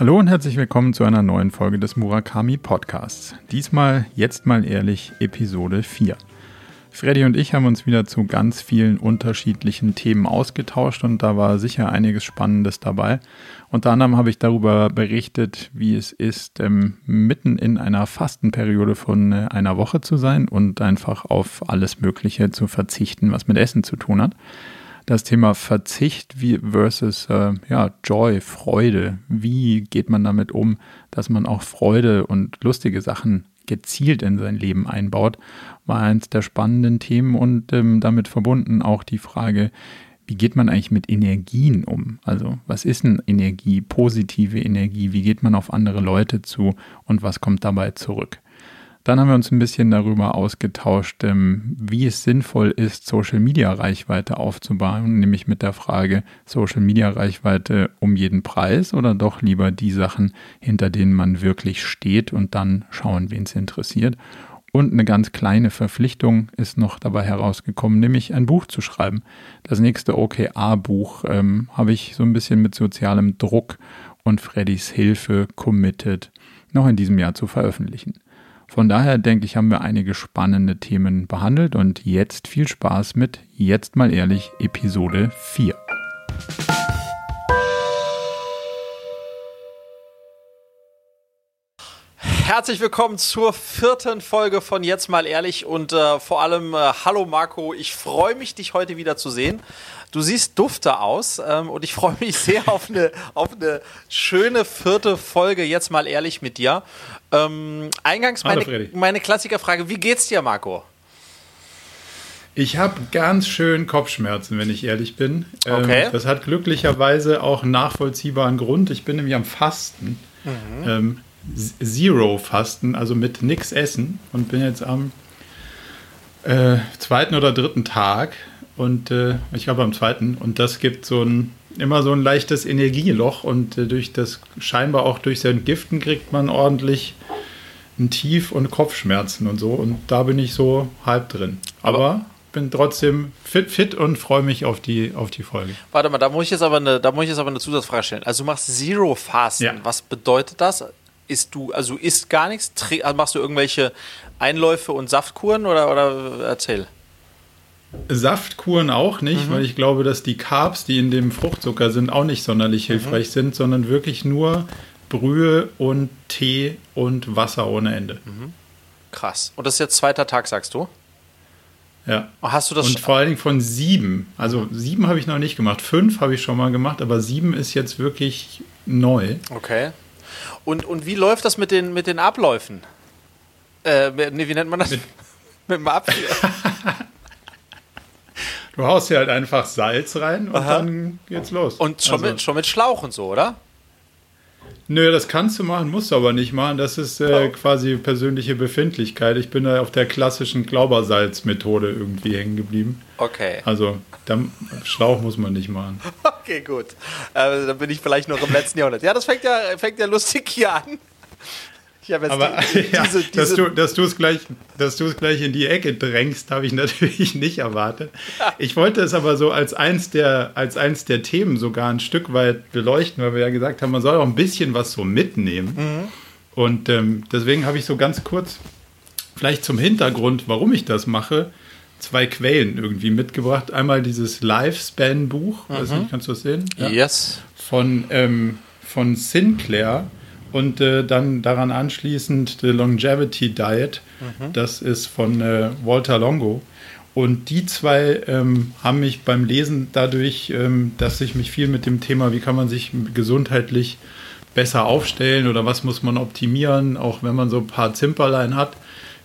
Hallo und herzlich willkommen zu einer neuen Folge des Murakami Podcasts. Diesmal, jetzt mal ehrlich, Episode 4. Freddy und ich haben uns wieder zu ganz vielen unterschiedlichen Themen ausgetauscht und da war sicher einiges Spannendes dabei. Unter anderem habe ich darüber berichtet, wie es ist, ähm, mitten in einer Fastenperiode von äh, einer Woche zu sein und einfach auf alles Mögliche zu verzichten, was mit Essen zu tun hat das Thema Verzicht versus äh, ja, Joy, Freude. Wie geht man damit um, dass man auch Freude und lustige Sachen gezielt in sein Leben einbaut, war eins der spannenden Themen und ähm, damit verbunden auch die Frage, wie geht man eigentlich mit Energien um? Also was ist denn Energie, positive Energie? Wie geht man auf andere Leute zu und was kommt dabei zurück? Dann haben wir uns ein bisschen darüber ausgetauscht, ähm, wie es sinnvoll ist, Social-Media-Reichweite aufzubauen, nämlich mit der Frage, Social-Media-Reichweite um jeden Preis oder doch lieber die Sachen, hinter denen man wirklich steht und dann schauen, wen es interessiert. Und eine ganz kleine Verpflichtung ist noch dabei herausgekommen, nämlich ein Buch zu schreiben. Das nächste OKA-Buch ähm, habe ich so ein bisschen mit sozialem Druck und Freddys Hilfe committed, noch in diesem Jahr zu veröffentlichen. Von daher denke ich, haben wir einige spannende Themen behandelt und jetzt viel Spaß mit Jetzt mal ehrlich Episode 4. Herzlich willkommen zur vierten Folge von Jetzt mal ehrlich und äh, vor allem äh, hallo Marco, ich freue mich, dich heute wieder zu sehen. Du siehst dufter aus ähm, und ich freue mich sehr auf eine, auf eine schöne vierte Folge Jetzt mal ehrlich mit dir. Ähm, eingangs meine, Hallo, meine Klassikerfrage: Wie geht's dir, Marco? Ich habe ganz schön Kopfschmerzen, wenn ich ehrlich bin. Ähm, okay. das hat glücklicherweise auch einen nachvollziehbaren Grund. Ich bin nämlich am Fasten. Mhm. Ähm, Zero-Fasten, also mit nichts essen und bin jetzt am äh, zweiten oder dritten Tag und äh, ich glaube am zweiten und das gibt so ein immer so ein leichtes Energieloch und äh, durch das scheinbar auch durch sein Giften kriegt man ordentlich ein Tief- und Kopfschmerzen und so und da bin ich so halb drin. Aber, bin trotzdem fit, fit und freue mich auf die, auf die Folge. Warte mal, da muss ich jetzt aber eine, da muss ich jetzt aber eine Zusatzfrage stellen. Also du machst Zero Fasten. Ja. Was bedeutet das? Ist du, also isst gar nichts? Also machst du irgendwelche Einläufe und Saftkuren oder, oder erzähl? Saftkuren auch nicht, mhm. weil ich glaube, dass die Carbs, die in dem Fruchtzucker sind, auch nicht sonderlich mhm. hilfreich mhm. sind, sondern wirklich nur Brühe und Tee und Wasser ohne Ende. Mhm. Krass. Und das ist jetzt zweiter Tag, sagst du? Ja. Hast du das? Und vor allen Dingen von sieben. Also sieben habe ich noch nicht gemacht. Fünf habe ich schon mal gemacht, aber sieben ist jetzt wirklich neu. Okay. Und, und wie läuft das mit den, mit den Abläufen? Äh, nee, wie nennt man das? Mit, mit dem Abführ. Du haust hier halt einfach Salz rein und Aha. dann geht's los. Und schon, also. mit, schon mit Schlauch und so, oder? Nö, das kannst du machen, musst du aber nicht machen. Das ist äh, oh. quasi persönliche Befindlichkeit. Ich bin da auf der klassischen Glaubersalz-Methode irgendwie hängen geblieben. Okay. Also, dann, Schlauch muss man nicht machen. Okay, gut. Äh, dann bin ich vielleicht noch im letzten Jahrhundert. Ja, das fängt ja, fängt ja lustig hier an. Jetzt Aber die, ja, diese, diese dass, du, dass, du es gleich, dass du es gleich in die Ecke drängst, habe ich natürlich nicht erwartet. Ich wollte es aber so als eins, der, als eins der Themen sogar ein Stück weit beleuchten, weil wir ja gesagt haben, man soll auch ein bisschen was so mitnehmen. Mhm. Und ähm, deswegen habe ich so ganz kurz, vielleicht zum Hintergrund, warum ich das mache, zwei Quellen irgendwie mitgebracht. Einmal dieses Lifespan-Buch, mhm. kannst du das sehen? Ja. Yes. Von, ähm, von Sinclair und äh, dann daran anschließend The Longevity Diet. Mhm. Das ist von äh, Walter Longo. Und die zwei ähm, haben mich beim Lesen dadurch, ähm, dass ich mich viel mit dem Thema, wie kann man sich gesundheitlich besser aufstellen oder was muss man optimieren, auch wenn man so ein paar Zimperlein hat,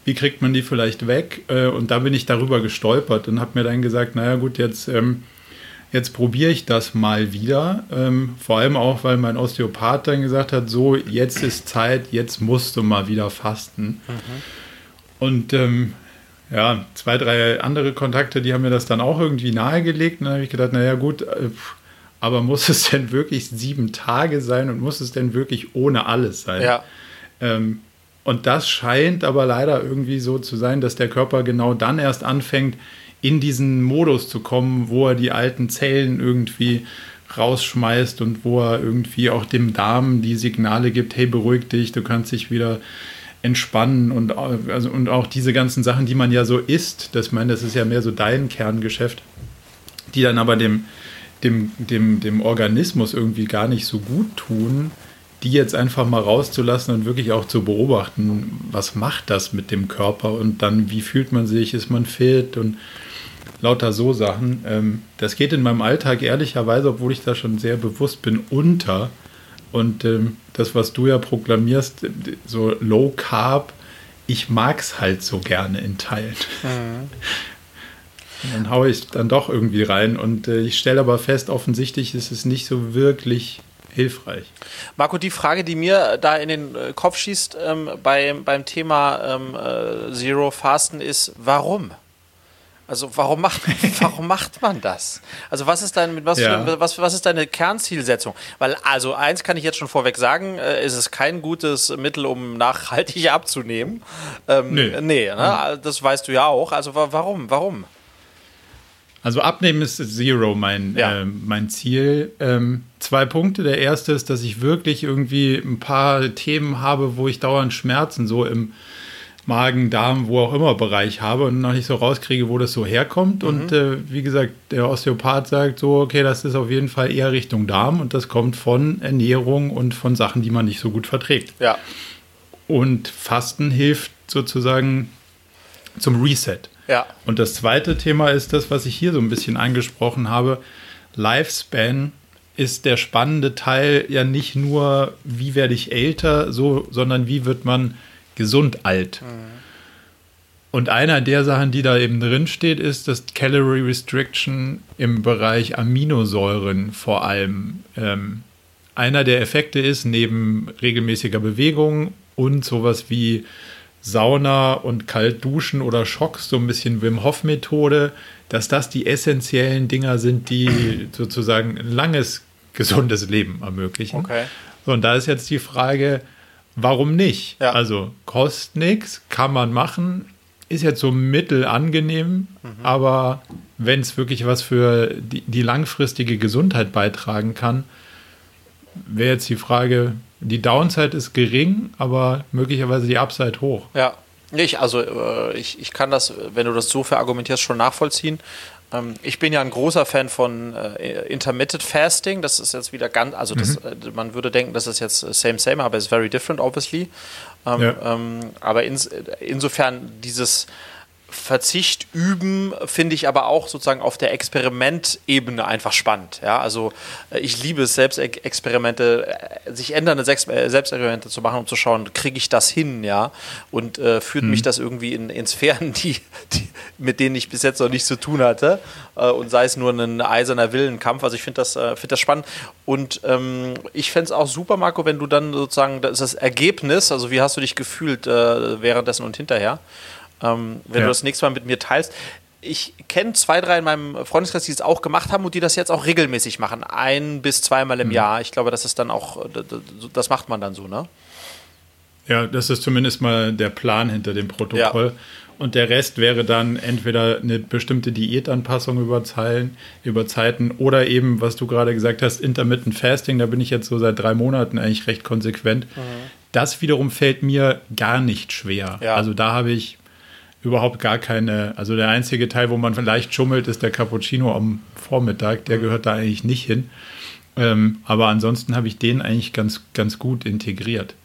wie kriegt man die vielleicht weg? Äh, und da bin ich darüber gestolpert und habe mir dann gesagt, naja gut, jetzt ähm, jetzt probiere ich das mal wieder. Ähm, vor allem auch, weil mein Osteopath dann gesagt hat, so, jetzt ist Zeit, jetzt musst du mal wieder fasten. Mhm. Und ähm, ja, zwei, drei andere Kontakte, die haben mir das dann auch irgendwie nahegelegt. Und dann habe ich gedacht, naja gut, äh, aber muss es denn wirklich sieben Tage sein und muss es denn wirklich ohne alles sein? Ja. Ähm, und das scheint aber leider irgendwie so zu sein, dass der Körper genau dann erst anfängt, in diesen Modus zu kommen, wo er die alten Zellen irgendwie rausschmeißt und wo er irgendwie auch dem Darm die Signale gibt, hey, beruhig dich, du kannst dich wieder entspannen und, also, und auch diese ganzen Sachen, die man ja so isst, das meine, das ist ja mehr so dein Kerngeschäft, die dann aber dem, dem, dem, dem Organismus irgendwie gar nicht so gut tun, die jetzt einfach mal rauszulassen und wirklich auch zu beobachten, was macht das mit dem Körper und dann, wie fühlt man sich, ist man fit und lauter so Sachen. Ähm, das geht in meinem Alltag ehrlicherweise, obwohl ich da schon sehr bewusst bin, unter. Und ähm, das, was du ja proklamierst, so Low Carb, ich mag es halt so gerne in Teilen. Mhm. Dann haue ich dann doch irgendwie rein und äh, ich stelle aber fest, offensichtlich ist es nicht so wirklich hilfreich. Marco, die Frage, die mir da in den äh, Kopf schießt ähm, bei, beim Thema ähm, äh, Zero Fasten ist, warum? Also warum macht, warum macht man das? Also was ist dein, was, ja. was, was ist deine Kernzielsetzung? Weil also eins kann ich jetzt schon vorweg sagen, äh, ist es kein gutes Mittel, um nachhaltig abzunehmen. Ähm, nee, nee ne? das weißt du ja auch. Also warum, warum? Also abnehmen ist Zero mein, ja. äh, mein Ziel. Ähm, zwei Punkte. Der erste ist, dass ich wirklich irgendwie ein paar Themen habe, wo ich dauernd Schmerzen so im Magen, Darm, wo auch immer Bereich habe und noch nicht so rauskriege, wo das so herkommt. Mhm. Und äh, wie gesagt, der Osteopath sagt so, okay, das ist auf jeden Fall eher Richtung Darm und das kommt von Ernährung und von Sachen, die man nicht so gut verträgt. Ja. Und Fasten hilft sozusagen zum Reset. Ja. Und das zweite Thema ist das, was ich hier so ein bisschen angesprochen habe. Lifespan ist der spannende Teil ja nicht nur, wie werde ich älter, so, sondern wie wird man gesund alt. Mhm. Und einer der Sachen, die da eben drin steht, ist, dass Calorie Restriction im Bereich Aminosäuren vor allem ähm, einer der Effekte ist, neben regelmäßiger Bewegung und sowas wie Sauna und Kaltduschen oder Schocks, so ein bisschen Wim Hof Methode, dass das die essentiellen Dinger sind, die sozusagen ein langes, gesundes Leben ermöglichen. Okay. So, und da ist jetzt die Frage, warum nicht? Ja. Also kostet nichts, kann man machen, ist jetzt so mittel angenehm, mhm. aber wenn es wirklich was für die, die langfristige Gesundheit beitragen kann, wäre jetzt die Frage, die Downside ist gering, aber möglicherweise die Upside hoch. Ja, ich, also äh, ich, ich kann das, wenn du das so verargumentierst, schon nachvollziehen. Ähm, ich bin ja ein großer Fan von äh, Intermittent Fasting. Das ist jetzt wieder ganz, also das, mhm. äh, man würde denken, das ist jetzt same, same, aber es ist very different, obviously. Ähm, ja. ähm, aber ins, insofern dieses Verzicht üben, finde ich aber auch sozusagen auf der Experimentebene einfach spannend. Ja, also äh, ich liebe es, Selbstexperimente, äh, sich ändernde äh, Selbstexperimente zu machen, um zu schauen, kriege ich das hin, ja, und äh, führt mhm. mich das irgendwie in, in Sphären, die, die, mit denen ich bis jetzt noch nichts zu tun hatte, äh, und sei es nur ein eiserner Willenkampf. Also ich finde das, äh, find das spannend und ähm, ich fände es auch super, Marco, wenn du dann sozusagen das, das Ergebnis, also wie hast du dich gefühlt währenddessen und hinterher? Ähm, wenn ja. du das nächste Mal mit mir teilst. Ich kenne zwei, drei in meinem Freundeskreis, die es auch gemacht haben und die das jetzt auch regelmäßig machen. Ein bis zweimal im mhm. Jahr. Ich glaube, das ist dann auch, das macht man dann so, ne? Ja, das ist zumindest mal der Plan hinter dem Protokoll. Ja. Und der Rest wäre dann entweder eine bestimmte Diätanpassung über, Zeilen, über Zeiten oder eben, was du gerade gesagt hast, Intermittent Fasting. Da bin ich jetzt so seit drei Monaten eigentlich recht konsequent. Mhm. Das wiederum fällt mir gar nicht schwer. Ja. Also da habe ich überhaupt gar keine, also der einzige Teil, wo man vielleicht schummelt, ist der Cappuccino am Vormittag, der gehört da eigentlich nicht hin. Ähm, aber ansonsten habe ich den eigentlich ganz, ganz gut integriert.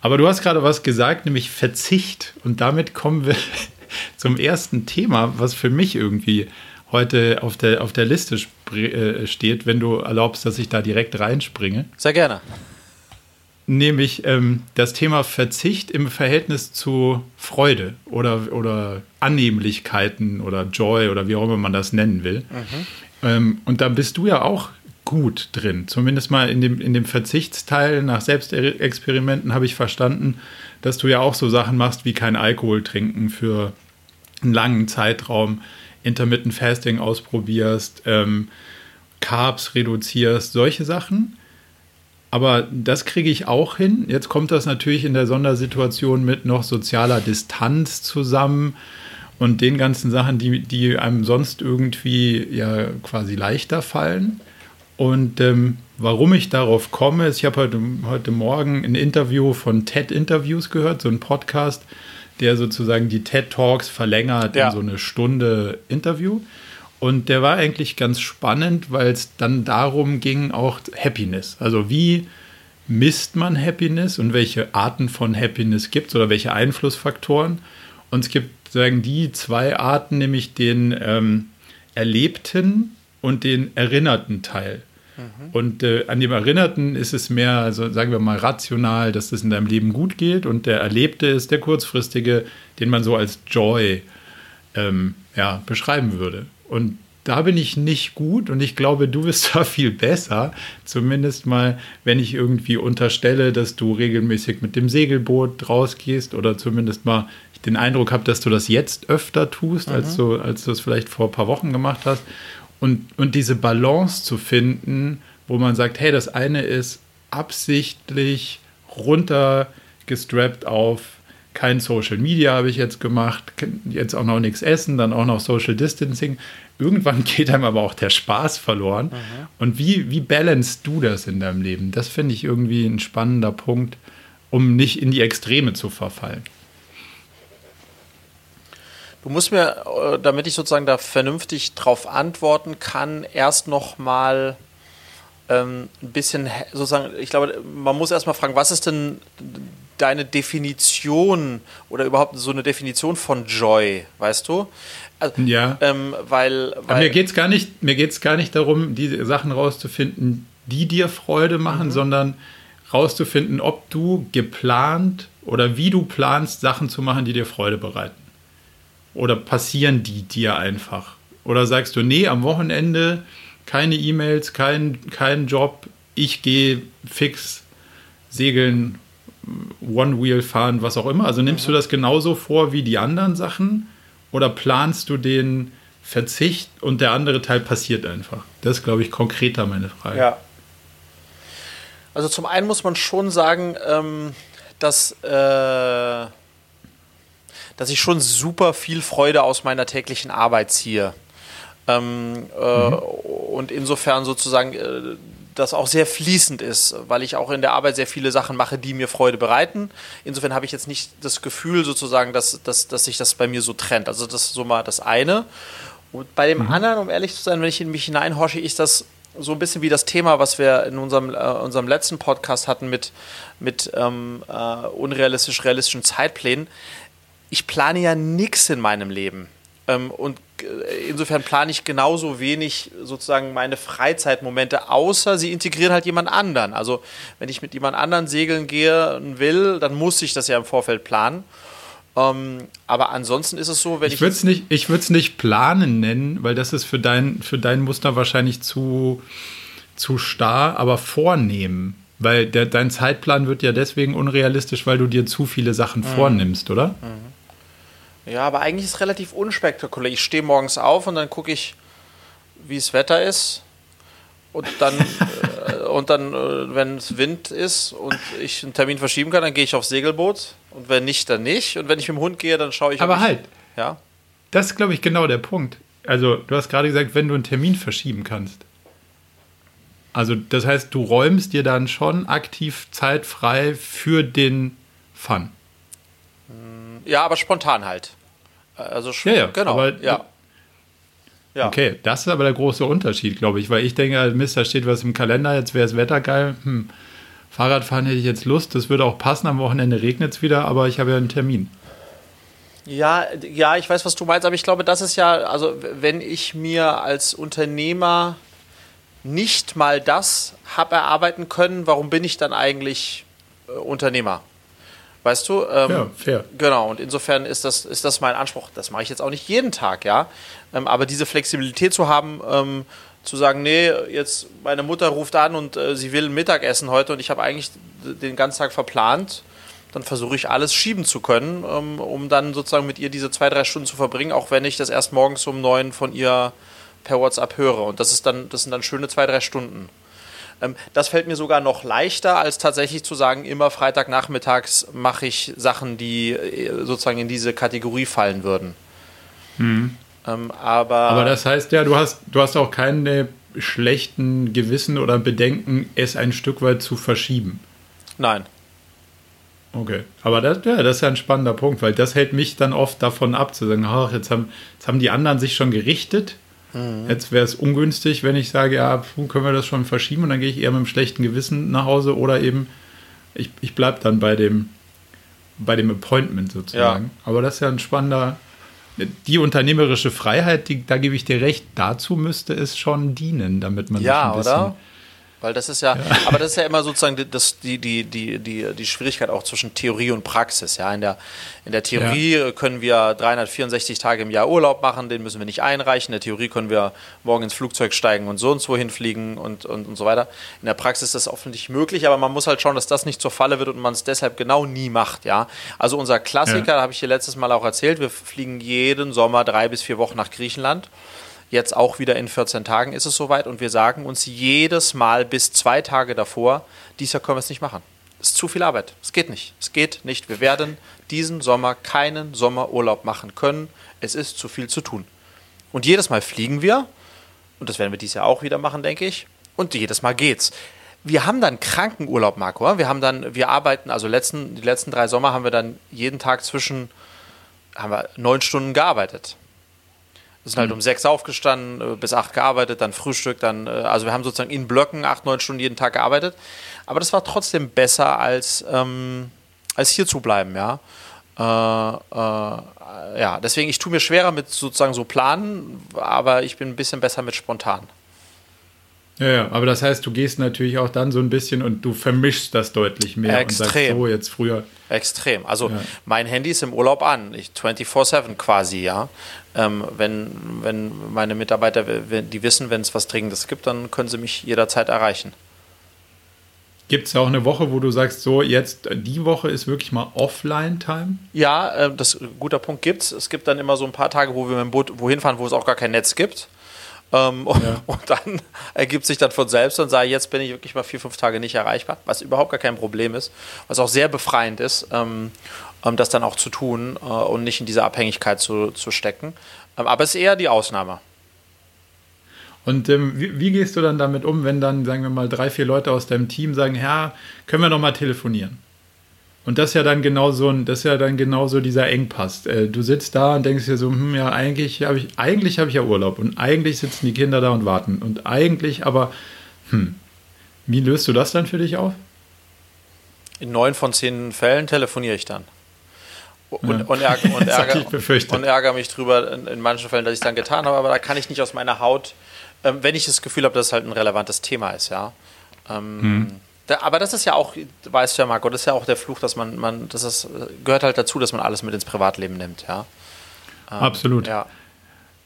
Aber du hast gerade was gesagt, nämlich Verzicht. Und damit kommen wir zum ersten Thema, was für mich irgendwie heute auf der, auf der Liste äh, steht, wenn du erlaubst, dass ich da direkt reinspringe. Sehr gerne nämlich ähm, das Thema Verzicht im Verhältnis zu Freude oder, oder Annehmlichkeiten oder Joy oder wie auch immer man das nennen will. Mhm. Ähm, und da bist du ja auch gut drin. Zumindest mal in dem, in dem Verzichtsteil nach Selbstexperimenten habe ich verstanden, dass du ja auch so Sachen machst wie kein Alkohol trinken für einen langen Zeitraum, Intermittent Fasting ausprobierst, ähm, Carbs reduzierst, solche Sachen. Aber das kriege ich auch hin. Jetzt kommt das natürlich in der Sondersituation mit noch sozialer Distanz zusammen und den ganzen Sachen, die, die einem sonst irgendwie ja quasi leichter fallen. Und ähm, warum ich darauf komme, ist, ich habe heute, heute Morgen ein Interview von TED Interviews gehört, so ein Podcast, der sozusagen die TED Talks verlängert ja. in so eine Stunde Interview. Und der war eigentlich ganz spannend, weil es dann darum ging, auch Happiness. Also wie misst man Happiness und welche Arten von Happiness gibt es oder welche Einflussfaktoren. Und es gibt sagen die zwei Arten, nämlich den ähm, erlebten und den erinnerten Teil. Mhm. Und äh, an dem Erinnerten ist es mehr, also sagen wir mal, rational, dass es in deinem Leben gut geht. Und der Erlebte ist der kurzfristige, den man so als Joy ähm, ja, beschreiben würde. Und da bin ich nicht gut und ich glaube, du bist da viel besser. Zumindest mal, wenn ich irgendwie unterstelle, dass du regelmäßig mit dem Segelboot rausgehst oder zumindest mal den Eindruck habe, dass du das jetzt öfter tust, mhm. als du als du es vielleicht vor ein paar Wochen gemacht hast. Und, und diese Balance zu finden, wo man sagt, hey, das eine ist absichtlich runtergestrappt auf kein Social Media habe ich jetzt gemacht, jetzt auch noch nichts essen, dann auch noch Social Distancing. Irgendwann geht einem aber auch der Spaß verloren. Mhm. Und wie, wie balancest du das in deinem Leben? Das finde ich irgendwie ein spannender Punkt, um nicht in die Extreme zu verfallen. Du musst mir, äh, damit ich sozusagen da vernünftig drauf antworten kann, erst noch mal ähm, ein bisschen sozusagen, ich glaube, man muss erst mal fragen, was ist denn deine Definition oder überhaupt so eine Definition von Joy, weißt du? Also, ja. Ähm, weil, weil mir geht es gar, nicht, gar nicht darum, die Sachen rauszufinden, die dir Freude machen, mhm. sondern rauszufinden, ob du geplant oder wie du planst, Sachen zu machen, die dir Freude bereiten. Oder passieren die dir einfach? Oder sagst du, nee, am Wochenende keine E-Mails, kein, kein Job, ich gehe fix segeln, One-Wheel fahren, was auch immer. Also nimmst mhm. du das genauso vor wie die anderen Sachen oder planst du den Verzicht und der andere Teil passiert einfach? Das ist, glaube ich, konkreter meine Frage. Ja. Also zum einen muss man schon sagen, ähm, dass äh dass ich schon super viel Freude aus meiner täglichen Arbeit ziehe. Ähm, äh, mhm. Und insofern sozusagen äh, das auch sehr fließend ist, weil ich auch in der Arbeit sehr viele Sachen mache, die mir Freude bereiten. Insofern habe ich jetzt nicht das Gefühl sozusagen, dass, dass, dass sich das bei mir so trennt. Also das ist so mal das eine. Und bei dem mhm. anderen, um ehrlich zu sein, wenn ich in mich hineinhorche, ist das so ein bisschen wie das Thema, was wir in unserem, äh, unserem letzten Podcast hatten mit, mit ähm, äh, unrealistisch realistischen Zeitplänen ich plane ja nichts in meinem Leben. Ähm, und äh, insofern plane ich genauso wenig sozusagen meine Freizeitmomente, außer sie integrieren halt jemand anderen. Also wenn ich mit jemand anderen segeln gehen will, dann muss ich das ja im Vorfeld planen. Ähm, aber ansonsten ist es so, wenn ich. Ich würde es nicht, nicht planen nennen, weil das ist für dein, für dein Muster wahrscheinlich zu, zu starr, aber vornehmen. Weil der, dein Zeitplan wird ja deswegen unrealistisch, weil du dir zu viele Sachen mhm. vornimmst, oder? Mhm. Ja, aber eigentlich ist es relativ unspektakulär. Ich stehe morgens auf und dann gucke ich, wie das Wetter ist. Und dann, äh, und dann äh, wenn es Wind ist und ich einen Termin verschieben kann, dann gehe ich aufs Segelboot. Und wenn nicht, dann nicht. Und wenn ich mit dem Hund gehe, dann schaue ich. Aber halt. Ich, ja. Das ist, glaube ich, genau der Punkt. Also, du hast gerade gesagt, wenn du einen Termin verschieben kannst. Also, das heißt, du räumst dir dann schon aktiv Zeit frei für den Fun. Ja, aber spontan halt. Also ja, ja, genau. Aber, ja. ja. Okay, das ist aber der große Unterschied, glaube ich, weil ich denke, Mist, da steht was im Kalender, jetzt wäre das Wetter geil. Hm. Fahrradfahren hätte ich jetzt Lust, das würde auch passen, am Wochenende regnet es wieder, aber ich habe ja einen Termin. Ja, ja, ich weiß, was du meinst, aber ich glaube, das ist ja, also wenn ich mir als Unternehmer nicht mal das habe erarbeiten können, warum bin ich dann eigentlich äh, Unternehmer? Weißt du? Ähm, ja, fair. Genau, und insofern ist das, ist das mein Anspruch. Das mache ich jetzt auch nicht jeden Tag, ja. Ähm, aber diese Flexibilität zu haben, ähm, zu sagen, nee, jetzt meine Mutter ruft an und äh, sie will Mittagessen heute und ich habe eigentlich den ganzen Tag verplant, dann versuche ich alles schieben zu können, ähm, um dann sozusagen mit ihr diese zwei, drei Stunden zu verbringen, auch wenn ich das erst morgens um neun von ihr per WhatsApp höre. Und das ist dann, das sind dann schöne zwei, drei Stunden. Ähm, das fällt mir sogar noch leichter, als tatsächlich zu sagen, immer Freitagnachmittags mache ich Sachen, die äh, sozusagen in diese Kategorie fallen würden. Mhm. Ähm, aber, aber das heißt ja, du hast, du hast auch keine schlechten Gewissen oder Bedenken, es ein Stück weit zu verschieben? Nein. Okay, aber das, ja, das ist ja ein spannender Punkt, weil das hält mich dann oft davon ab, zu sagen, ach, jetzt haben, jetzt haben die anderen sich schon gerichtet. Mhm. Jetzt wäre es ungünstig, wenn ich sage, ja, können wir das schon verschieben und dann gehe ich eher mit einem schlechten Gewissen nach Hause oder eben ich, ich bleibe dann bei dem, bei dem Appointment sozusagen. Ja. Aber das ist ja ein spannender, die unternehmerische Freiheit, die, da gebe ich dir recht, dazu müsste es schon dienen, damit man ja, sich ein bisschen oder? Weil das ist ja, ja, aber das ist ja immer sozusagen das, die, die, die, die, die Schwierigkeit auch zwischen Theorie und Praxis. Ja, in der, in der Theorie ja. können wir 364 Tage im Jahr Urlaub machen, den müssen wir nicht einreichen. In der Theorie können wir morgen ins Flugzeug steigen und so und so hinfliegen und, und, und so weiter. In der Praxis ist das offensichtlich möglich, aber man muss halt schauen, dass das nicht zur Falle wird und man es deshalb genau nie macht. Ja, also unser Klassiker, ja. habe ich hier letztes Mal auch erzählt, wir fliegen jeden Sommer drei bis vier Wochen nach Griechenland. Jetzt auch wieder in 14 Tagen ist es soweit und wir sagen uns jedes Mal bis zwei Tage davor, dies Jahr können wir es nicht machen. Es ist zu viel Arbeit. Es geht nicht. Es geht nicht. Wir werden diesen Sommer keinen Sommerurlaub machen können. Es ist zu viel zu tun. Und jedes Mal fliegen wir, und das werden wir dieses Jahr auch wieder machen, denke ich, und jedes Mal geht's. Wir haben dann Krankenurlaub, Marco. Wir haben dann, wir arbeiten, also letzten, die letzten drei Sommer haben wir dann jeden Tag zwischen, haben wir neun Stunden gearbeitet. Wir sind halt mhm. um sechs aufgestanden, äh, bis acht gearbeitet, dann Frühstück, dann, äh, also wir haben sozusagen in Blöcken acht, neun Stunden jeden Tag gearbeitet. Aber das war trotzdem besser, als, ähm, als hier zu bleiben, ja. Äh, äh, ja, deswegen, ich tue mir schwerer mit sozusagen so Planen, aber ich bin ein bisschen besser mit spontan. Ja, ja, aber das heißt, du gehst natürlich auch dann so ein bisschen und du vermischst das deutlich mehr Extrem. und sagst so jetzt früher. Extrem. Also ja. mein Handy ist im Urlaub an, 24-7 quasi, ja. Ähm, wenn, wenn meine Mitarbeiter, die wissen, wenn es was Dringendes gibt, dann können sie mich jederzeit erreichen. Gibt es auch eine Woche, wo du sagst, so jetzt die Woche ist wirklich mal Offline-Time? Ja, äh, das guter Punkt gibt's. Es gibt dann immer so ein paar Tage, wo wir mit dem Boot wohin fahren, wo es auch gar kein Netz gibt. Ähm, ja. und, dann ergibt sich dann von selbst und sage, jetzt bin ich wirklich mal vier, fünf Tage nicht erreichbar, was überhaupt gar kein Problem ist, was auch sehr befreiend ist, ähm, ähm, das dann auch zu tun äh, und nicht in diese Abhängigkeit zu, zu stecken. Ähm, aber es ist eher die Ausnahme. Und ähm, wie, wie, gehst du dann damit um, wenn dann, sagen wir mal, drei, vier Leute aus deinem Team sagen, ja, können wir noch mal telefonieren? Und das ist ja dann genau so ein, das ist ja dann genau so dieser Engpass. Äh, du sitzt da und denkst dir so, hm, ja, eigentlich habe ich, eigentlich habe ich ja Urlaub und eigentlich sitzen die Kinder da und warten. Und eigentlich aber, hm, wie löst du das dann für dich auf? In neun von zehn Fällen telefoniere ich dann. Und, ja. und, ärger, und, ärger, und ärgere mich drüber in, in manchen Fällen, dass ich es dann getan habe, aber da kann ich nicht aus meiner Haut, ähm, wenn ich das Gefühl habe, dass es halt ein relevantes Thema ist, ja. Ähm, hm da, aber das ist ja auch, weißt du ja, Marco, das ist ja auch der Fluch, dass man, man das ist, gehört halt dazu, dass man alles mit ins Privatleben nimmt, ja. Ähm, Absolut. Ja.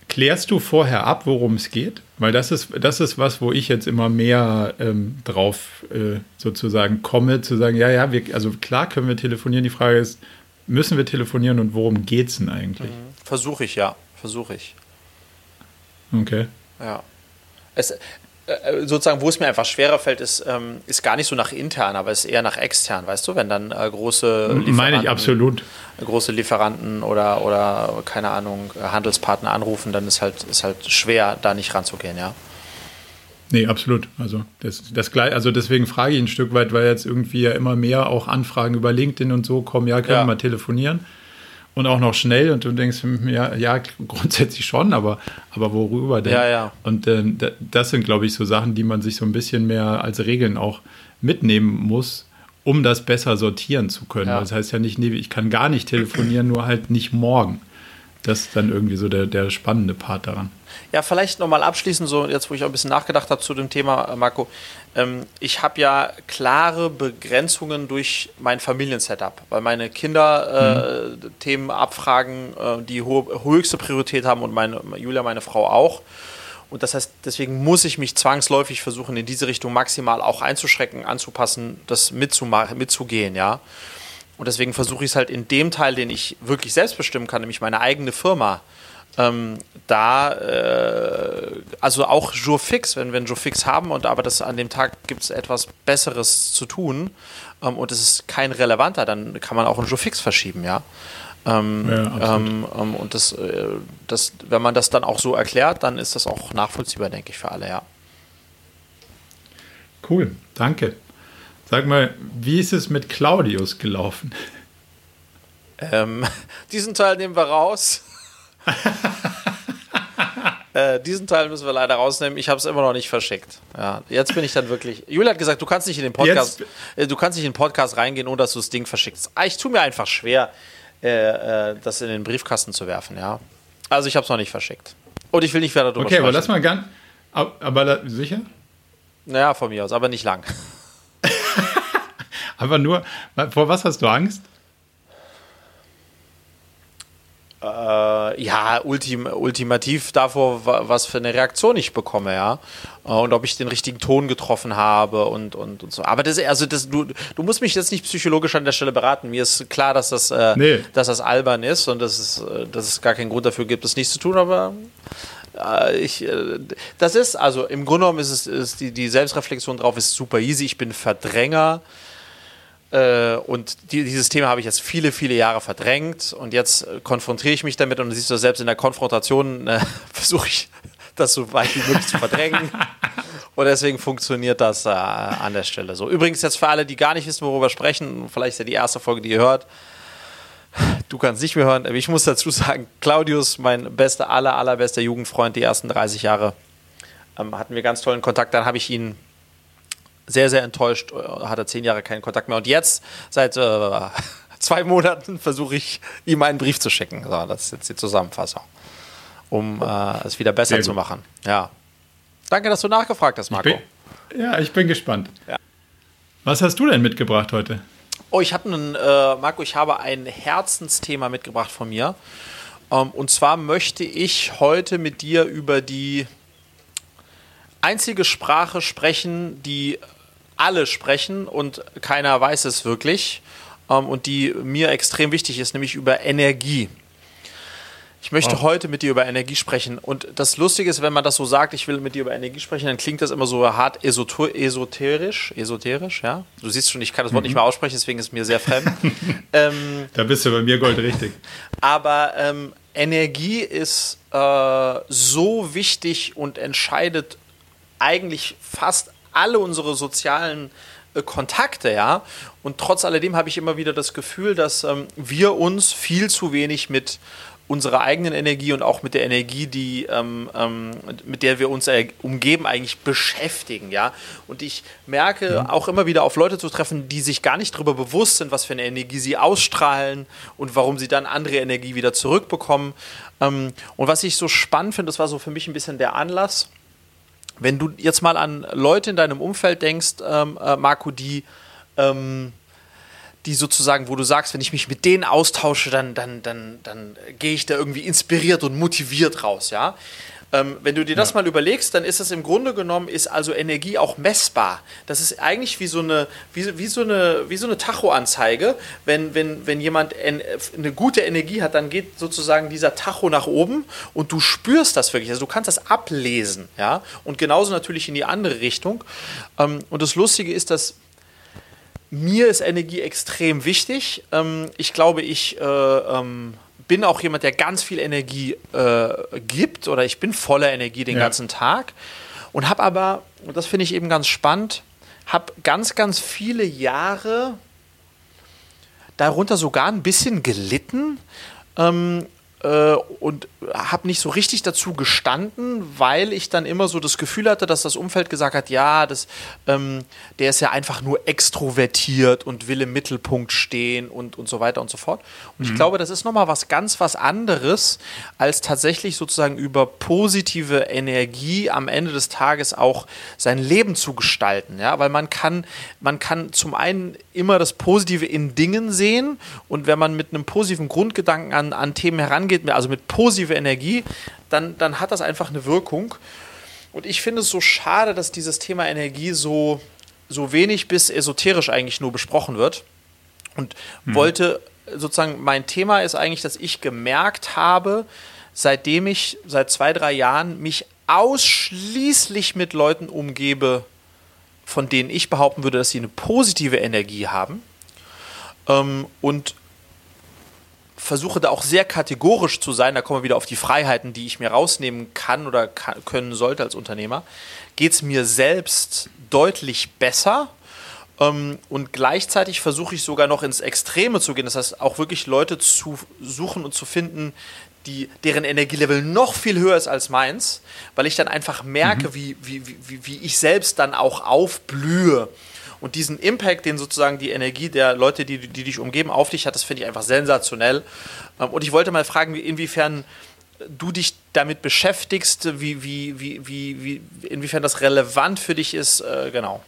Klärst du vorher ab, worum es geht? Weil das ist, das ist was, wo ich jetzt immer mehr ähm, drauf äh, sozusagen komme, zu sagen, ja, ja, wir, also klar können wir telefonieren. Die Frage ist, müssen wir telefonieren und worum geht es denn eigentlich? Mhm. Versuche ich, ja. Versuche ich. Okay. Ja. Es, sozusagen, wo es mir einfach schwerer fällt, ist, ähm, ist gar nicht so nach intern, aber ist eher nach extern, weißt du, wenn dann äh, große Lieferanten, meine ich absolut große Lieferanten oder oder keine Ahnung Handelspartner anrufen, dann ist halt ist halt schwer, da nicht ranzugehen, ja. Nee, absolut. Also das, das also deswegen frage ich ein Stück weit, weil jetzt irgendwie ja immer mehr auch Anfragen über LinkedIn und so kommen, ja, können ja. wir mal telefonieren und auch noch schnell und du denkst, hm, ja, ja grundsätzlich schon, aber, aber worüber denn? Ja, ja. Und äh, das sind, glaube ich, so Sachen, die man sich so ein bisschen mehr als Regeln auch mitnehmen muss, um das besser sortieren zu können. Ja. Das heißt ja nicht, nee, ich kann gar nicht telefonieren, nur halt nicht morgen. Das ist dann irgendwie so der, der spannende Part daran. Ja, vielleicht nochmal abschließend, so jetzt, wo ich auch ein bisschen nachgedacht habe zu dem Thema, Marco. Ähm, ich habe ja klare Begrenzungen durch mein Familiensetup, weil meine Kinder äh, mhm. Themen abfragen, äh, die hohe, höchste Priorität haben und meine Julia, meine Frau auch. Und das heißt, deswegen muss ich mich zwangsläufig versuchen, in diese Richtung maximal auch einzuschrecken, anzupassen, das mitzugehen, ja. Und deswegen versuche ich es halt in dem Teil, den ich wirklich selbst bestimmen kann, nämlich meine eigene Firma, ähm, da, äh, also auch Jour fix, wenn wir einen Jour fix haben und aber das an dem Tag gibt es etwas Besseres zu tun ähm, und es ist kein relevanter, dann kann man auch einen Jour fix verschieben, ja. Ähm, ja ähm, ähm, und das, äh, das, wenn man das dann auch so erklärt, dann ist das auch nachvollziehbar, denke ich, für alle, ja. Cool, danke. Sag mal, wie ist es mit Claudius gelaufen? Ähm, diesen Teil nehmen wir raus. Äh, diesen Teil müssen wir leider rausnehmen. Ich habe es immer noch nicht verschickt. Ja, jetzt bin ich dann wirklich. Julia hat gesagt, du kannst nicht in den Podcast, äh, du kannst nicht in den Podcast reingehen, ohne dass du das Ding verschickst. Ah, ich tue mir einfach schwer, äh, äh, das in den Briefkasten zu werfen. Ja, also ich habe es noch nicht verschickt. Und ich will nicht weiter darüber Okay, sprechen. aber lass mal ganz. Aber, aber sicher? Naja, von mir aus, aber nicht lang. aber nur, vor was hast du Angst? Äh, ja, ultim, ultimativ davor, was für eine Reaktion ich bekomme, ja. Äh, und ob ich den richtigen Ton getroffen habe und, und, und so. Aber das, also das, du, du musst mich jetzt nicht psychologisch an der Stelle beraten. Mir ist klar, dass das, äh, nee. dass das albern ist und dass es, äh, dass es gar keinen Grund dafür gibt, das nichts zu tun, aber äh, ich, das ist, also im Grunde genommen ist es ist die, die Selbstreflexion drauf ist super easy. Ich bin Verdränger. Äh, und die, dieses Thema habe ich jetzt viele, viele Jahre verdrängt und jetzt äh, konfrontiere ich mich damit und siehst du, selbst in der Konfrontation äh, versuche ich das so weit wie möglich zu verdrängen. Und deswegen funktioniert das äh, an der Stelle so. Übrigens jetzt für alle, die gar nicht wissen, worüber wir sprechen, vielleicht ist ja die erste Folge, die ihr hört. Du kannst nicht mehr hören, aber ich muss dazu sagen, Claudius, mein bester, aller, allerbester Jugendfreund, die ersten 30 Jahre, ähm, hatten wir ganz tollen Kontakt. Dann habe ich ihn sehr, sehr enttäuscht, äh, hat er zehn Jahre keinen Kontakt mehr. Und jetzt, seit äh, zwei Monaten, versuche ich ihm einen Brief zu schicken. So, das ist jetzt die Zusammenfassung, um äh, es wieder besser zu machen. Ja. Danke, dass du nachgefragt hast, Marco. Ich bin, ja, ich bin gespannt. Ja. Was hast du denn mitgebracht heute? Oh, ich habe einen, äh, Marco, ich habe ein Herzensthema mitgebracht von mir. Ähm, und zwar möchte ich heute mit dir über die einzige Sprache sprechen, die alle sprechen und keiner weiß es wirklich ähm, und die mir extrem wichtig ist, nämlich über Energie. Ich möchte oh. heute mit dir über Energie sprechen. Und das Lustige ist, wenn man das so sagt, ich will mit dir über Energie sprechen, dann klingt das immer so hart esoterisch. Esoterisch, ja. Du siehst schon, ich kann das Wort mhm. nicht mehr aussprechen, deswegen ist es mir sehr fremd. ähm, da bist du bei mir goldrichtig. Aber ähm, Energie ist äh, so wichtig und entscheidet eigentlich fast alle unsere sozialen äh, Kontakte, ja. Und trotz alledem habe ich immer wieder das Gefühl, dass ähm, wir uns viel zu wenig mit unserer eigenen Energie und auch mit der Energie, die, ähm, ähm, mit der wir uns äh, umgeben, eigentlich beschäftigen, ja. Und ich merke ja. auch immer wieder auf Leute zu treffen, die sich gar nicht darüber bewusst sind, was für eine Energie sie ausstrahlen und warum sie dann andere Energie wieder zurückbekommen. Ähm, und was ich so spannend finde, das war so für mich ein bisschen der Anlass, wenn du jetzt mal an Leute in deinem Umfeld denkst, ähm, äh, Marco, die, ähm, die sozusagen, wo du sagst, wenn ich mich mit denen austausche, dann, dann, dann, dann gehe ich da irgendwie inspiriert und motiviert raus, ja. Ähm, wenn du dir das ja. mal überlegst, dann ist es im Grunde genommen, ist also Energie auch messbar. Das ist eigentlich wie so eine, wie, wie so eine, wie so eine Tachoanzeige. Wenn, wenn, wenn jemand eine gute Energie hat, dann geht sozusagen dieser Tacho nach oben und du spürst das wirklich. Also du kannst das ablesen, ja. Und genauso natürlich in die andere Richtung. Ähm, und das Lustige ist, dass mir ist Energie extrem wichtig. Ähm, ich glaube, ich äh, bin auch jemand, der ganz viel Energie äh, gibt oder ich bin voller Energie den ja. ganzen Tag und habe aber, und das finde ich eben ganz spannend, habe ganz, ganz viele Jahre darunter sogar ein bisschen gelitten, ähm, äh, und habe nicht so richtig dazu gestanden, weil ich dann immer so das Gefühl hatte, dass das Umfeld gesagt hat, ja, das, ähm, der ist ja einfach nur extrovertiert und will im Mittelpunkt stehen und, und so weiter und so fort. Und mhm. ich glaube, das ist nochmal was ganz was anderes, als tatsächlich sozusagen über positive Energie am Ende des Tages auch sein Leben zu gestalten. Ja? Weil man kann, man kann zum einen immer das Positive in Dingen sehen und wenn man mit einem positiven Grundgedanken an, an Themen herangeht, angeht, also mit positiver Energie, dann, dann hat das einfach eine Wirkung. Und ich finde es so schade, dass dieses Thema Energie so, so wenig bis esoterisch eigentlich nur besprochen wird. Und hm. wollte sozusagen, mein Thema ist eigentlich, dass ich gemerkt habe, seitdem ich seit zwei, drei Jahren mich ausschließlich mit Leuten umgebe, von denen ich behaupten würde, dass sie eine positive Energie haben. Ähm, und versuche da auch sehr kategorisch zu sein, da kommen wir wieder auf die Freiheiten, die ich mir rausnehmen kann oder kann, können sollte als Unternehmer, geht es mir selbst deutlich besser. Ähm, und gleichzeitig versuche ich sogar noch ins Extreme zu gehen. Das heißt, auch wirklich Leute zu suchen und zu finden, die, deren Energielevel noch viel höher ist als meins, weil ich dann einfach merke, mhm. wie, wie, wie, wie ich selbst dann auch aufblühe. Und diesen Impact, den sozusagen die Energie der Leute, die, die dich umgeben, auf dich hat, das finde ich einfach sensationell. Ähm, und ich wollte mal fragen, inwiefern du dich damit beschäftigst, wie, wie, wie, wie, wie, inwiefern das relevant für dich ist, äh, genau.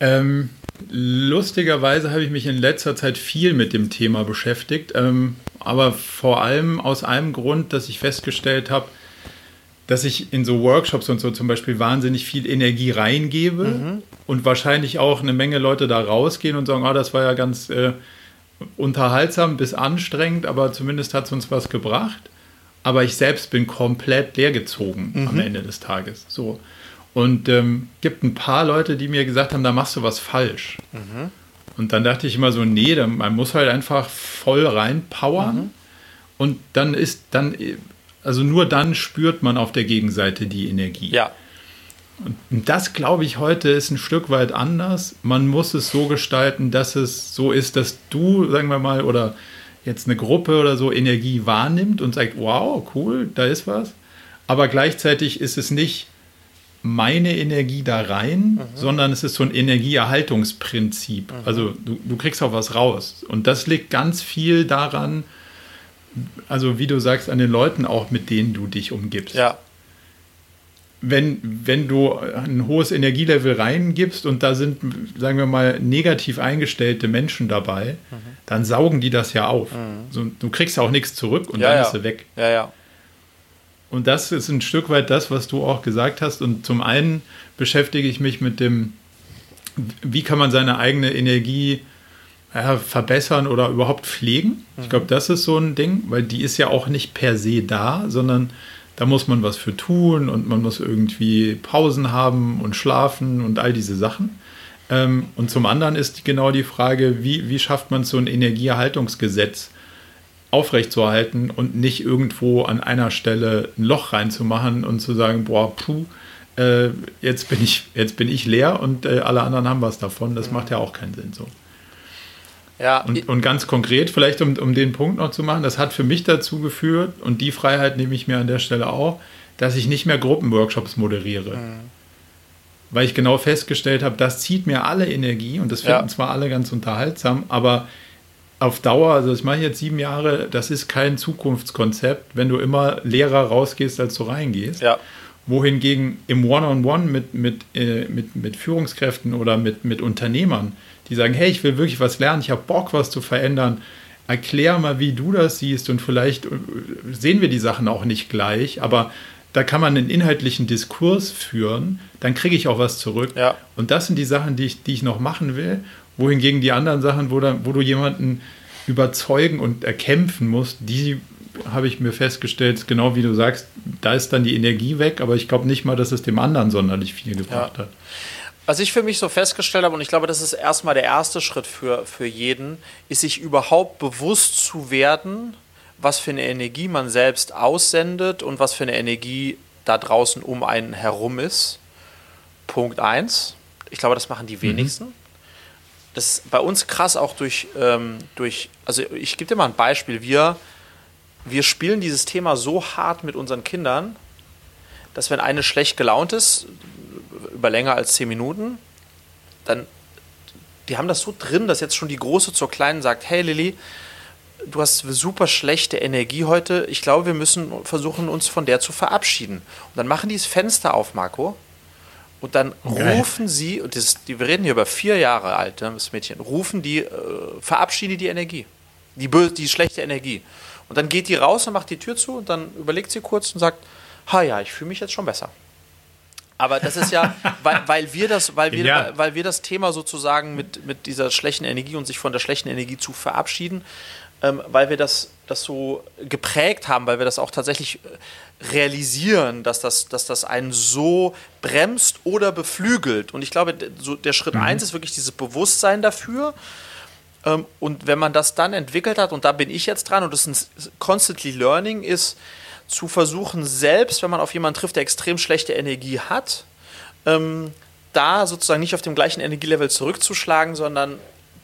Ähm, lustigerweise habe ich mich in letzter Zeit viel mit dem Thema beschäftigt, ähm, aber vor allem aus einem Grund, dass ich festgestellt habe, dass ich in so Workshops und so zum Beispiel wahnsinnig viel Energie reingebe mhm. und wahrscheinlich auch eine Menge Leute da rausgehen und sagen, ah, das war ja ganz äh, unterhaltsam bis anstrengend, aber zumindest hat es uns was gebracht. Aber ich selbst bin komplett leergezogen mhm. am Ende des Tages. So. Und ähm, gibt ein paar Leute, die mir gesagt haben, da machst du was falsch. Mhm. Und dann dachte ich immer so, nee, man muss halt einfach voll reinpowern. Mhm. Und dann ist, dann also nur dann spürt man auf der Gegenseite die Energie. Ja. Und das, glaube ich, heute ist ein Stück weit anders. Man muss es so gestalten, dass es so ist, dass du, sagen wir mal, oder jetzt eine Gruppe oder so Energie wahrnimmt und sagt, wow, cool, da ist was. Aber gleichzeitig ist es nicht meine Energie da rein, mhm. sondern es ist so ein Energieerhaltungsprinzip. Mhm. Also du, du kriegst auch was raus. Und das liegt ganz viel daran, also wie du sagst, an den Leuten auch, mit denen du dich umgibst. Ja. Wenn, wenn du ein hohes Energielevel reingibst und da sind, sagen wir mal, negativ eingestellte Menschen dabei, mhm. dann saugen die das ja auf. Mhm. So, du kriegst ja auch nichts zurück und ja, dann ja. ist sie weg. Ja, ja. Und das ist ein Stück weit das, was du auch gesagt hast. Und zum einen beschäftige ich mich mit dem, wie kann man seine eigene Energie ja, verbessern oder überhaupt pflegen. Ich glaube, das ist so ein Ding, weil die ist ja auch nicht per se da, sondern da muss man was für tun und man muss irgendwie Pausen haben und schlafen und all diese Sachen. Ähm, und zum anderen ist genau die Frage, wie, wie schafft man so ein Energieerhaltungsgesetz aufrechtzuerhalten und nicht irgendwo an einer Stelle ein Loch reinzumachen und zu sagen, boah, puh, äh, jetzt, bin ich, jetzt bin ich leer und äh, alle anderen haben was davon. Das macht ja auch keinen Sinn so. Ja. Und, und, ganz konkret, vielleicht um, um den Punkt noch zu machen, das hat für mich dazu geführt, und die Freiheit nehme ich mir an der Stelle auch, dass ich nicht mehr Gruppenworkshops moderiere. Mhm. Weil ich genau festgestellt habe, das zieht mir alle Energie und das finden ja. zwar alle ganz unterhaltsam, aber auf Dauer, also das mache ich jetzt sieben Jahre, das ist kein Zukunftskonzept, wenn du immer leerer rausgehst, als du reingehst. Ja. Wohingegen im One-on-One -on -One mit, mit, äh, mit, mit Führungskräften oder mit, mit Unternehmern die sagen, hey, ich will wirklich was lernen, ich habe Bock, was zu verändern. Erklär mal, wie du das siehst und vielleicht äh, sehen wir die Sachen auch nicht gleich, aber da kann man einen inhaltlichen Diskurs führen, dann kriege ich auch was zurück. Ja. Und das sind die Sachen, die ich, die ich noch machen will, wohingegen die anderen Sachen, wo, dann, wo du jemanden überzeugen und erkämpfen musst, die habe ich mir festgestellt, genau wie du sagst, da ist dann die Energie weg, aber ich glaube nicht mal, dass es dem anderen sonderlich viel gebracht ja. hat. Was ich für mich so festgestellt habe, und ich glaube, das ist erstmal der erste Schritt für, für jeden, ist sich überhaupt bewusst zu werden, was für eine Energie man selbst aussendet und was für eine Energie da draußen um einen herum ist. Punkt 1. Ich glaube, das machen die mhm. wenigsten. Mhm. Das ist bei uns krass auch durch, ähm, durch also ich gebe dir mal ein Beispiel. Wir, wir spielen dieses Thema so hart mit unseren Kindern, dass wenn eine schlecht gelaunt ist, über länger als zehn Minuten, dann, die haben das so drin, dass jetzt schon die Große zur Kleinen sagt, hey Lilly, du hast super schlechte Energie heute, ich glaube, wir müssen versuchen, uns von der zu verabschieden. Und dann machen die das Fenster auf, Marco, und dann okay. rufen sie, und das, die, wir reden hier über vier Jahre alt, ne, das Mädchen, rufen die, äh, verabschiede die Energie, die, die schlechte Energie. Und dann geht die raus und macht die Tür zu und dann überlegt sie kurz und sagt, ha ja, ich fühle mich jetzt schon besser. Aber das ist ja, weil, weil, wir das, weil, wir, ja. weil wir das Thema sozusagen mit, mit dieser schlechten Energie und sich von der schlechten Energie zu verabschieden, ähm, weil wir das, das so geprägt haben, weil wir das auch tatsächlich äh, realisieren, dass das, dass das einen so bremst oder beflügelt. Und ich glaube, so der Schritt mhm. eins ist wirklich dieses Bewusstsein dafür. Ähm, und wenn man das dann entwickelt hat, und da bin ich jetzt dran, und das ist ein constantly learning, ist zu versuchen, selbst wenn man auf jemanden trifft, der extrem schlechte Energie hat, ähm, da sozusagen nicht auf dem gleichen Energielevel zurückzuschlagen, sondern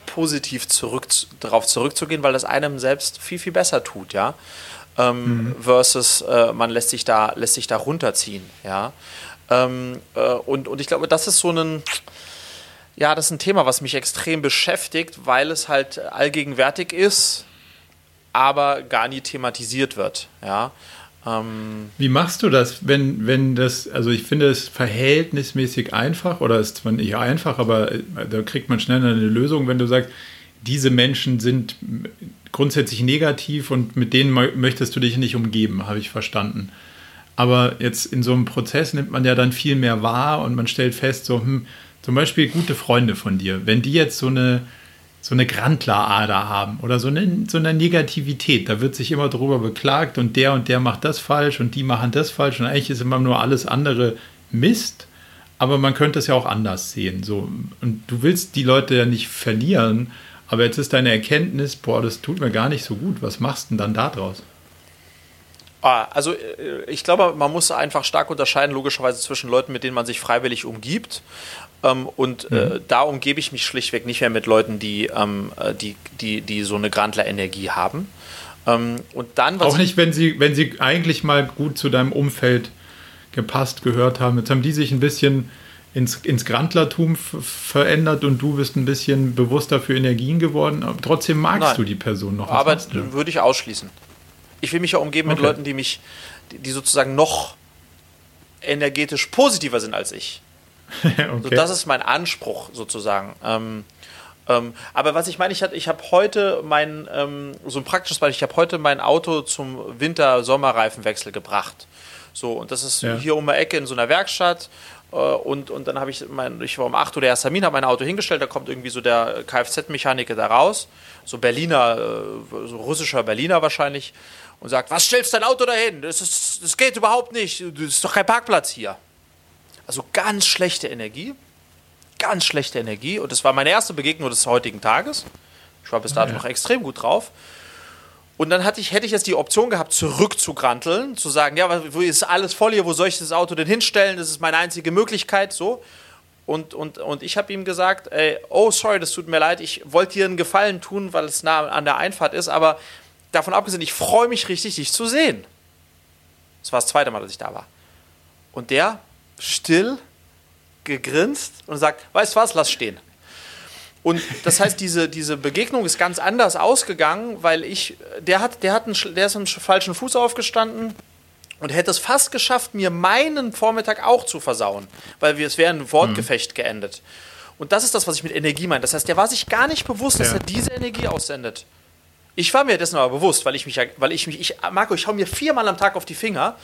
positiv zurück, darauf zurückzugehen, weil das einem selbst viel, viel besser tut, ja. Ähm, mhm. Versus äh, man lässt sich da, lässt sich da runterziehen, ja. Ähm, äh, und, und ich glaube, das ist so ein, ja, das ist ein Thema, was mich extrem beschäftigt, weil es halt allgegenwärtig ist, aber gar nie thematisiert wird, ja. Ähm Wie machst du das, wenn, wenn das, also ich finde es verhältnismäßig einfach, oder ist zwar nicht einfach, aber äh, da kriegt man schnell eine Lösung, wenn du sagst, diese Menschen sind grundsätzlich negativ und mit denen möchtest du dich nicht umgeben, habe ich verstanden. Aber jetzt in so einem Prozess nimmt man ja dann viel mehr wahr und man stellt fest, so, hm, zum Beispiel gute Freunde von dir, wenn die jetzt so eine, so eine Grandlerader haben oder so eine, so eine Negativität. Da wird sich immer darüber beklagt und der und der macht das falsch und die machen das falsch und eigentlich ist immer nur alles andere Mist. Aber man könnte es ja auch anders sehen. So. Und du willst die Leute ja nicht verlieren, aber jetzt ist deine Erkenntnis, boah, das tut mir gar nicht so gut. Was machst du denn dann daraus? Ah, also äh, ich glaube, man muss einfach stark unterscheiden, logischerweise zwischen Leuten, mit denen man sich freiwillig umgibt ähm, und äh, mhm. äh, da umgebe ich mich schlichtweg nicht mehr mit Leuten, die, ähm, äh, die, die, die so eine Grandler-Energie haben. Ähm, und dann, Auch nicht, wenn sie, wenn sie eigentlich mal gut zu deinem Umfeld gepasst gehört haben. Jetzt haben die sich ein bisschen ins, ins Grandlertum verändert und du bist ein bisschen bewusster für Energien geworden. Aber trotzdem magst Nein. du die Person noch. Was aber würde ich ausschließen. Ich will mich ja umgeben okay. mit Leuten, die mich, die sozusagen noch energetisch positiver sind als ich. okay. so, das ist mein Anspruch sozusagen. Ähm, ähm, aber was ich meine, ich, ich habe heute mein, ähm, so ein praktisches Beispiel, ich habe heute mein Auto zum Winter-Sommerreifenwechsel gebracht. So, und das ist ja. hier um die Ecke in so einer Werkstatt. Äh, und, und dann habe ich, mein, ich war um 8 Uhr der Termin, habe mein Auto hingestellt, da kommt irgendwie so der Kfz-Mechaniker da raus, so Berliner, äh, so russischer Berliner wahrscheinlich, und sagt, was stellst dein Auto dahin? Das, ist, das geht überhaupt nicht, das ist doch kein Parkplatz hier. Also ganz schlechte Energie. Ganz schlechte Energie. Und das war meine erste Begegnung des heutigen Tages. Ich war bis dato ja. noch extrem gut drauf. Und dann hatte ich, hätte ich jetzt die Option gehabt, zurückzugranteln, zu sagen, ja, wo ist alles voll hier, wo soll ich das Auto denn hinstellen? Das ist meine einzige Möglichkeit, so. Und, und, und ich habe ihm gesagt, ey, oh, sorry, das tut mir leid, ich wollte dir einen Gefallen tun, weil es nah an der Einfahrt ist, aber davon abgesehen, ich freue mich richtig, dich zu sehen. Das war das zweite Mal, dass ich da war. Und der still gegrinst und sagt, weißt du was, lass stehen. Und das heißt, diese, diese Begegnung ist ganz anders ausgegangen, weil ich, der hat, der hat einen, der ist einen falschen Fuß aufgestanden und hätte es fast geschafft, mir meinen Vormittag auch zu versauen, weil wir, es wäre ein Wortgefecht mhm. geendet. Und das ist das, was ich mit Energie meine. Das heißt, der war sich gar nicht bewusst, dass ja. er diese Energie aussendet. Ich war mir dessen aber bewusst, weil ich mich, weil ich mich, ich, Marco, ich hau mir viermal am Tag auf die Finger,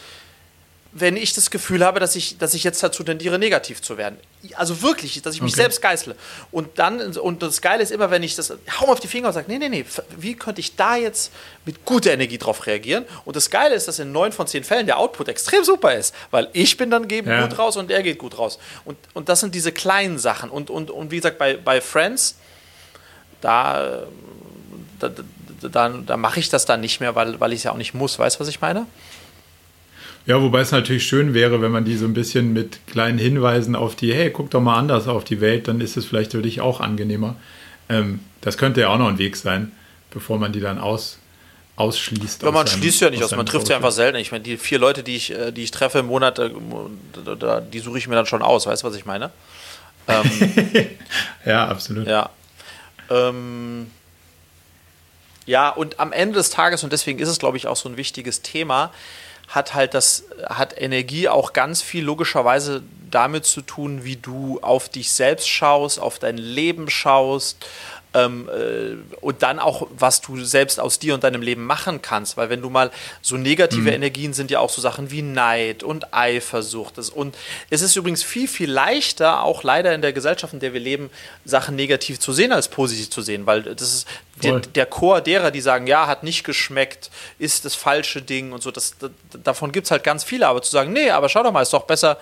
wenn ich das Gefühl habe, dass ich, dass ich jetzt dazu tendiere, negativ zu werden. Also wirklich, dass ich mich okay. selbst geißle. Und dann, und das Geile ist immer, wenn ich das, hau auf die Finger und sage, nee, nee, nee, wie könnte ich da jetzt mit guter Energie drauf reagieren? Und das Geile ist, dass in neun von zehn Fällen der Output extrem super ist, weil ich bin dann geben ja. gut raus und er geht gut raus. Und, und das sind diese kleinen Sachen. Und, und, und wie gesagt, bei, bei Friends, da, da, da, da mache ich das dann nicht mehr, weil, weil ich es ja auch nicht muss. Weißt du, was ich meine? Ja, wobei es natürlich schön wäre, wenn man die so ein bisschen mit kleinen Hinweisen auf die, hey, guck doch mal anders auf die Welt, dann ist es vielleicht für dich auch angenehmer. Ähm, das könnte ja auch noch ein Weg sein, bevor man die dann aus, ausschließt. Ja, man seinem, schließt ja nicht aus, man trifft sie einfach selten. Ich meine, die vier Leute, die ich, äh, die ich treffe im Monat, äh, die suche ich mir dann schon aus, weißt du, was ich meine? Ähm, ja, absolut. Ja. Ähm, ja, und am Ende des Tages, und deswegen ist es, glaube ich, auch so ein wichtiges Thema, hat halt das, hat Energie auch ganz viel logischerweise damit zu tun, wie du auf dich selbst schaust, auf dein Leben schaust, ähm, äh, und dann auch, was du selbst aus dir und deinem Leben machen kannst. Weil wenn du mal so negative mhm. Energien sind ja auch so Sachen wie Neid und Eifersucht. Und es ist übrigens viel, viel leichter, auch leider in der Gesellschaft, in der wir leben, Sachen negativ zu sehen als positiv zu sehen. Weil das ist der, der Chor derer, die sagen, ja, hat nicht geschmeckt, ist das falsche Ding und so. Das, das davon gibt es halt ganz viele. Aber zu sagen, nee, aber schau doch mal, ist doch besser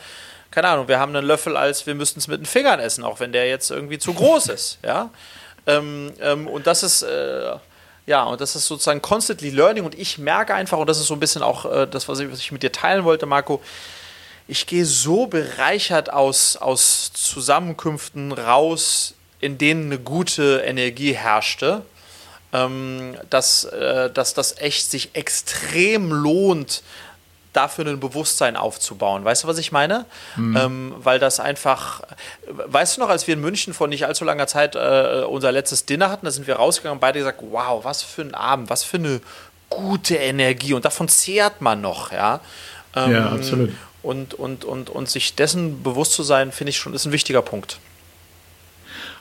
keine Ahnung, wir haben einen Löffel, als wir müssten es mit den Fingern essen, auch wenn der jetzt irgendwie zu groß ist, ja. Ähm, ähm, und das ist, äh, ja, und das ist sozusagen constantly learning. Und ich merke einfach, und das ist so ein bisschen auch äh, das, was ich, was ich mit dir teilen wollte, Marco, ich gehe so bereichert aus, aus Zusammenkünften raus, in denen eine gute Energie herrschte, ähm, dass, äh, dass das echt sich extrem lohnt, dafür ein Bewusstsein aufzubauen. Weißt du, was ich meine? Mhm. Ähm, weil das einfach, weißt du noch, als wir in München vor nicht allzu langer Zeit äh, unser letztes Dinner hatten, da sind wir rausgegangen und beide gesagt, wow, was für ein Abend, was für eine gute Energie und davon zehrt man noch, ja. Ähm, ja, absolut. Und, und, und, und sich dessen bewusst zu sein, finde ich schon, ist ein wichtiger Punkt.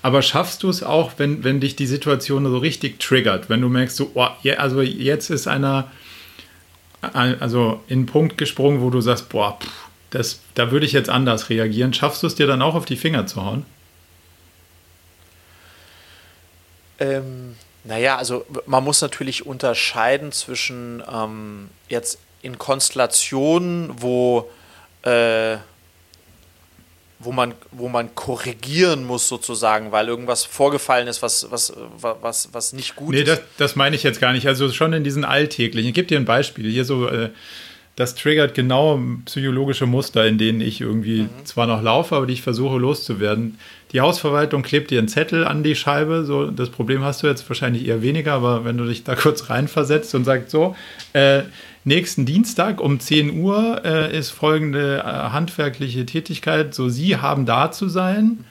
Aber schaffst du es auch, wenn, wenn dich die Situation so richtig triggert, wenn du merkst, so, oh, also jetzt ist einer also in einen Punkt gesprungen, wo du sagst, boah, pff, das, da würde ich jetzt anders reagieren. Schaffst du es dir dann auch auf die Finger zu hauen? Ähm, naja, also man muss natürlich unterscheiden zwischen ähm, jetzt in Konstellationen, wo äh, wo man, wo man korrigieren muss sozusagen, weil irgendwas vorgefallen ist, was, was, was, was nicht gut nee, ist. Nee, das, das meine ich jetzt gar nicht. Also schon in diesen alltäglichen. Ich gebe dir ein Beispiel. Hier so, äh, das triggert genau psychologische Muster, in denen ich irgendwie mhm. zwar noch laufe, aber die ich versuche loszuwerden. Die Hausverwaltung klebt dir einen Zettel an die Scheibe. So, das Problem hast du jetzt wahrscheinlich eher weniger, aber wenn du dich da kurz reinversetzt und sagst so, äh, nächsten Dienstag um 10 Uhr äh, ist folgende äh, handwerkliche Tätigkeit. So, Sie haben da zu sein mhm.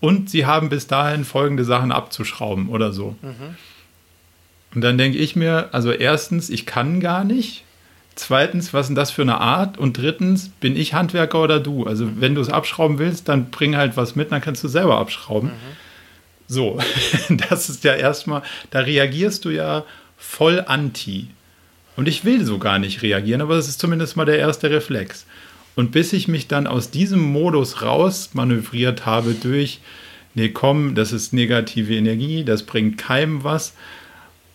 und Sie haben bis dahin folgende Sachen abzuschrauben oder so. Mhm. Und dann denke ich mir, also erstens, ich kann gar nicht. Zweitens, was ist denn das für eine Art? Und drittens, bin ich Handwerker oder du? Also, mhm. wenn du es abschrauben willst, dann bring halt was mit, dann kannst du selber abschrauben. Mhm. So, das ist ja erstmal, da reagierst du ja voll anti. Und ich will so gar nicht reagieren, aber das ist zumindest mal der erste Reflex. Und bis ich mich dann aus diesem Modus rausmanövriert habe durch, nee, komm, das ist negative Energie, das bringt keinem was.